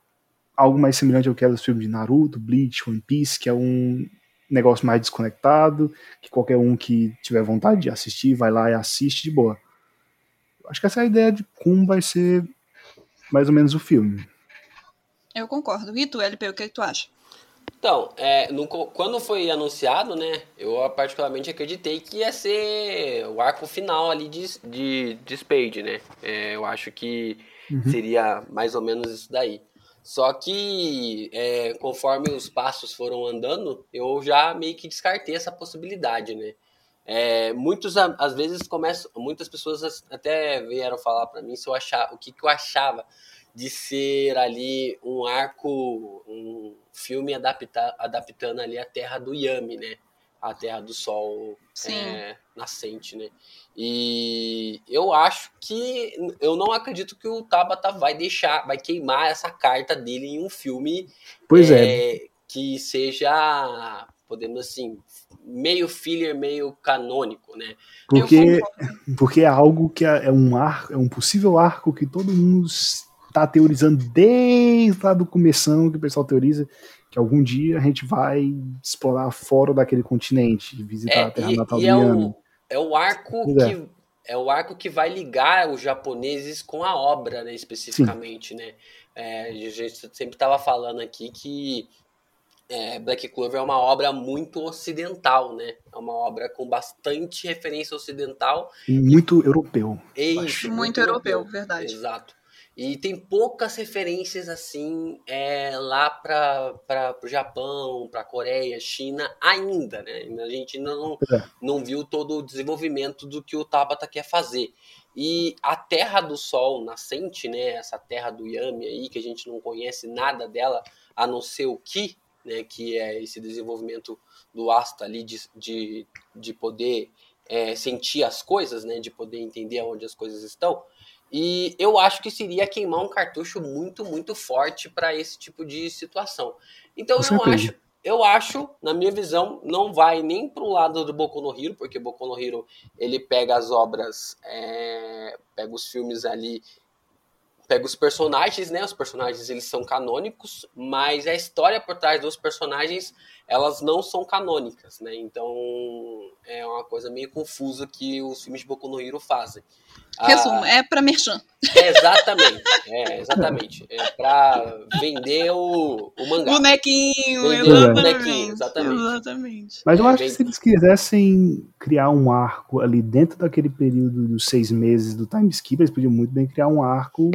algo mais semelhante ao que é dos filmes de Naruto, Bleach, One Piece, que é um negócio mais desconectado, que qualquer um que tiver vontade de assistir vai lá e assiste de boa. Acho que essa é a ideia de como vai ser mais ou menos o filme. Eu concordo. E tu, LP, o que, que tu acha? Então, é, no quando foi anunciado, né, eu particularmente acreditei que ia ser o arco final ali de, de, de Spade, né? É, eu acho que seria mais ou menos isso daí. Só que, é, conforme os passos foram andando, eu já meio que descartei essa possibilidade, né? É, muitos, às vezes, começam, muitas pessoas as- até vieram falar para mim se eu achava, o que, que eu achava de ser ali um arco, um filme adapta, adaptando ali a terra do Yami, né? A terra do sol é, nascente, né? E eu acho que eu não acredito que o Tabata vai deixar, vai queimar essa carta dele em um filme Pois é, que seja, podemos assim, meio filler, meio canônico, né? porque, Eu porque é algo que é é um arco, é um possível arco que todo mundo está teorizando desde lá do começão que o pessoal teoriza que algum dia a gente vai explorar fora daquele continente, visitar É, a terra e, natal e do é, Yami. É o arco é. que é o arco que vai ligar os japoneses com a obra, né, especificamente, né? É, a gente sempre estava falando aqui que é, Black Clover é uma obra muito ocidental, né? É uma obra com bastante referência ocidental. E muito europeu. É isso, Muito europeu, verdade. Exato. E tem poucas referências assim é, lá para o Japão, para Coreia, China ainda, né? A gente não, É. não viu todo o desenvolvimento do que o Tabata quer fazer. E a Terra do Sol nascente, né? Essa Terra do Yami aí, que a gente não conhece nada dela, a não ser o Ki, né? Que é esse desenvolvimento do Asta ali de, de, de poder é, sentir as coisas, né? De poder entender onde as coisas estão. E eu acho que seria queimar um cartucho muito, muito forte para esse tipo de situação. Então Com eu certeza. acho, eu acho, na minha visão, não vai nem pro lado do Boku no Hero, porque Boku no Hero ele pega as obras, é, pega os filmes ali, pega os personagens, né? Os personagens eles são canônicos, mas a história por trás dos personagens elas não são canônicas, né? Então é uma coisa meio confusa que os filmes de Boku no Hero fazem. Ah, Resumo, é pra merchan. Exatamente, é, exatamente. É pra vender o, o mangá. Bonequinho, Vender o exatamente. bonequinho, exatamente. Exatamente. Mas eu É, acho bem- que se eles quisessem criar um arco ali dentro daquele período dos seis meses do time skip, eles podiam muito bem criar um arco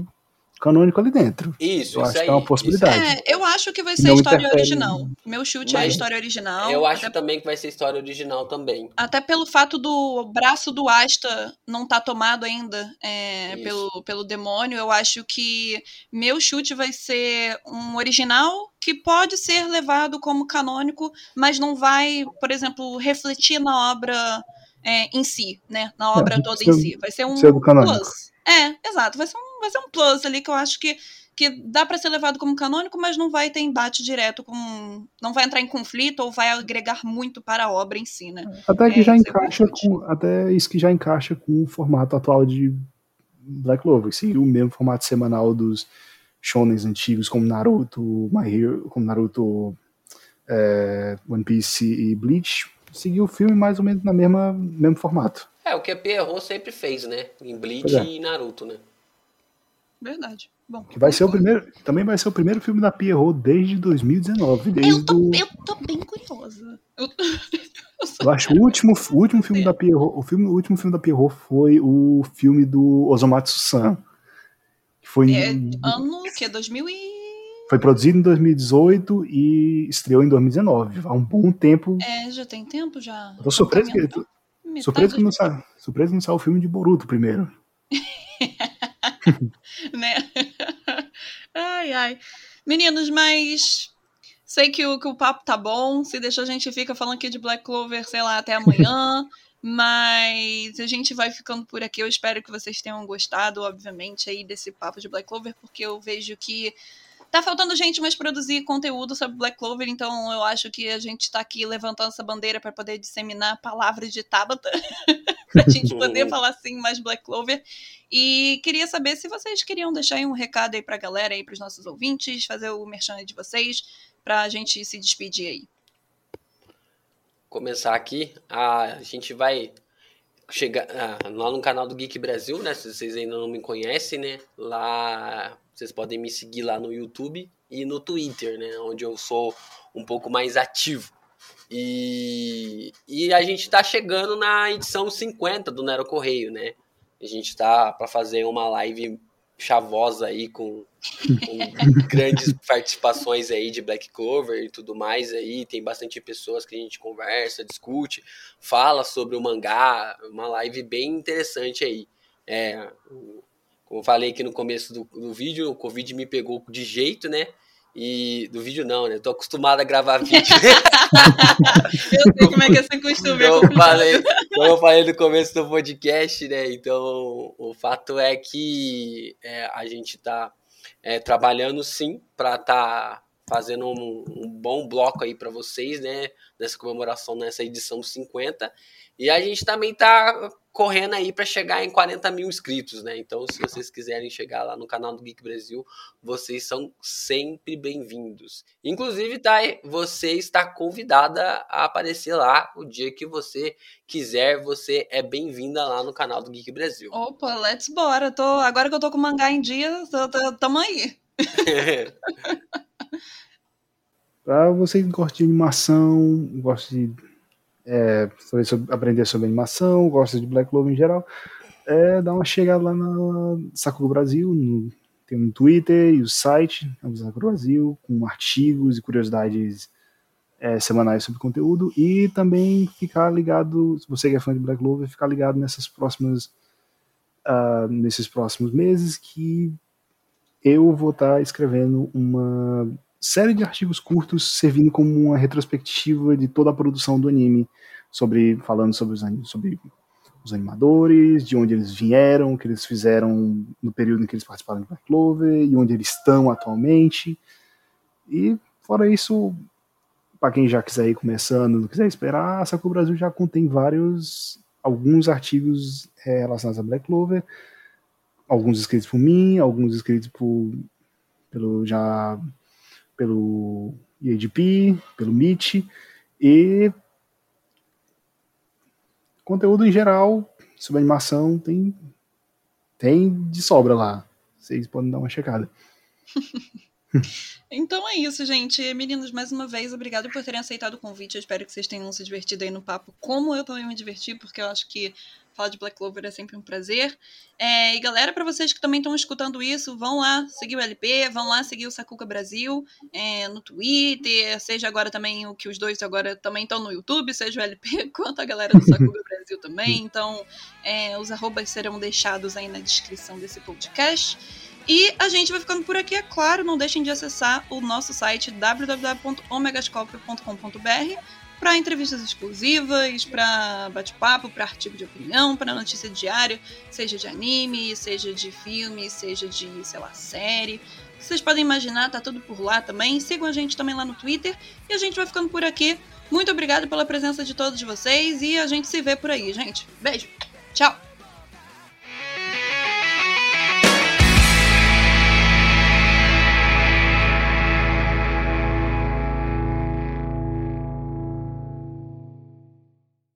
canônico ali dentro. Isso, Eu isso acho aí. que é uma possibilidade. É, eu acho que vai ser Não história interfere. original. Meu chute é a Mas história original. Eu acho até, também que vai ser história original também. até pelo fato do braço do Asta não tá tomado ainda é, pelo, pelo demônio, eu acho que meu chute vai ser um original que pode ser levado como canônico, mas não vai, por exemplo, refletir na obra é, em si, né? Na obra É, toda em si. Vai ser um plus. É, exato. Vai ser, um, vai ser um plus ali que eu acho que que dá para ser levado como canônico, mas não vai ter embate direto com. não vai entrar em conflito ou vai agregar muito para a obra em si, né? Até que é, já encaixa com. Até isso que já encaixa com o formato atual de Black Clover. Seguir o mesmo formato semanal dos shonens antigos, como Naruto, My Hero, como Naruto, é, One Piece e Bleach. Seguir o filme mais ou menos no mesmo formato. É, o que a Pierrot sempre fez, né? Em Bleach é. e Naruto, né? Verdade. Bom, que vai ser o primeiro, também vai ser o primeiro filme da Pierrot desde 2019. Desde eu, tô, eu tô bem curiosa. Eu, *laughs* eu acho que o último, o último filme da Pierrot, o, filme, o último filme da Pierrot foi o filme do Ozomatsu-san. Que foi é, em, ano que 2000 e... Foi produzido em 2018 e estreou em 2019. Há um bom tempo. É, já tem tempo já. Tô surpreso que, surpreso que não saiu, surpreso que não saiu o filme de Boruto primeiro. *laughs* *laughs* né? ai, ai. Meninos, mas sei que o, que o papo tá bom. Se deixar, a gente fica falando aqui de Black Clover, sei lá, até amanhã. *laughs* mas a gente vai ficando por aqui. Eu espero que vocês tenham gostado, obviamente, aí desse papo de Black Clover, porque eu vejo que Tá faltando gente mais produzir conteúdo sobre Black Clover, então eu acho que a gente tá aqui levantando essa bandeira para poder disseminar a palavra de Tabata, *laughs* pra gente *laughs* poder falar assim mais Black Clover. E queria saber se vocês queriam deixar um recado aí pra galera, aí pros nossos ouvintes, fazer o merchan de vocês, pra gente se despedir aí. Começar aqui, a gente vai chegar ah, lá no canal do Geek Brasil, né? Se vocês ainda não me conhecem, né? Lá vocês podem me seguir lá no YouTube e no Twitter, né? Onde eu sou um pouco mais ativo. E, e a gente está chegando na edição 50 do Nero Correio, né? A gente está para fazer uma live chavosa aí com, com *laughs* grandes participações aí de Black Clover e tudo mais aí, tem bastante pessoas que a gente conversa, discute, fala sobre o mangá, uma live bem interessante aí. É, como eu falei aqui no começo do, do vídeo, o Covid me pegou de jeito, né? E do vídeo não, né? tô acostumado a gravar vídeo. *laughs* eu sei como é que é esse costume. Então, eu falei, como eu falei no começo do podcast, né? Então, o fato é que é, a gente tá é, trabalhando sim para tá fazendo um, um bom bloco aí para vocês, né? Nessa comemoração, nessa edição 50. E a gente também tá correndo aí para chegar em 40 mil inscritos, né? Então, se vocês quiserem chegar lá no canal do Geek Brasil, vocês são sempre bem-vindos. Inclusive, tá, você está convidada a aparecer lá o dia que você quiser. Você é bem-vinda lá no canal do Geek Brasil. Opa, let's bora. Tô, agora que eu tô com o mangá em dia, tô, tô, tamo aí. *laughs* pra você que gosta de animação, gosta de é, aprender sobre animação, gosta de Black Clover em geral, é, dá uma chegada lá na Sakura Brasil, no, tem um Twitter e o site do Sakura Brasil, com artigos e curiosidades é, semanais sobre conteúdo, e também ficar ligado, se você que é fã de Black Clover, ficar ligado nessas próximas, uh, nesses próximos meses que eu vou estar tá escrevendo uma série de artigos curtos servindo como uma retrospectiva de toda a produção do anime, sobre falando sobre os, sobre os animadores, de onde eles vieram, o que eles fizeram no período em que eles participaram de Black Clover e onde eles estão atualmente. E fora isso, para quem já quiser ir começando, não quiser esperar, a Sakura Brasil já contém vários alguns artigos é, relacionados a Black Clover, alguns escritos por mim, alguns escritos por pelo já pelo EADP, pelo Meet e conteúdo em geral sobre animação tem tem de sobra lá. Vocês podem dar uma checada. *laughs* então é isso, gente. Meninos, mais uma vez, obrigado por terem aceitado o convite. Eu espero que vocês tenham se divertido aí no papo, como eu também me diverti, porque eu acho que falar de Black Clover é sempre um prazer. É, e galera, para vocês que também estão escutando isso, vão lá seguir o LP, vão lá seguir o Sakuka Brasil é, no Twitter, seja agora também o que os dois agora também estão no YouTube, seja o LP *laughs* quanto a galera do Sakuka Brasil também. Então, é, os arrobas serão deixados aí na descrição desse podcast. E a gente vai ficando por aqui, é claro. Não deixem de acessar o nosso site www.omegascope.com.br para entrevistas exclusivas, para bate-papo, para artigo de opinião, para notícia diária, seja de anime, seja de filme, seja de, sei lá, série. vocês podem imaginar, tá tudo por lá também. Sigam a gente também lá no Twitter e a gente vai ficando por aqui. Muito obrigada pela presença de todos vocês e a gente se vê por aí, gente. Beijo. Tchau.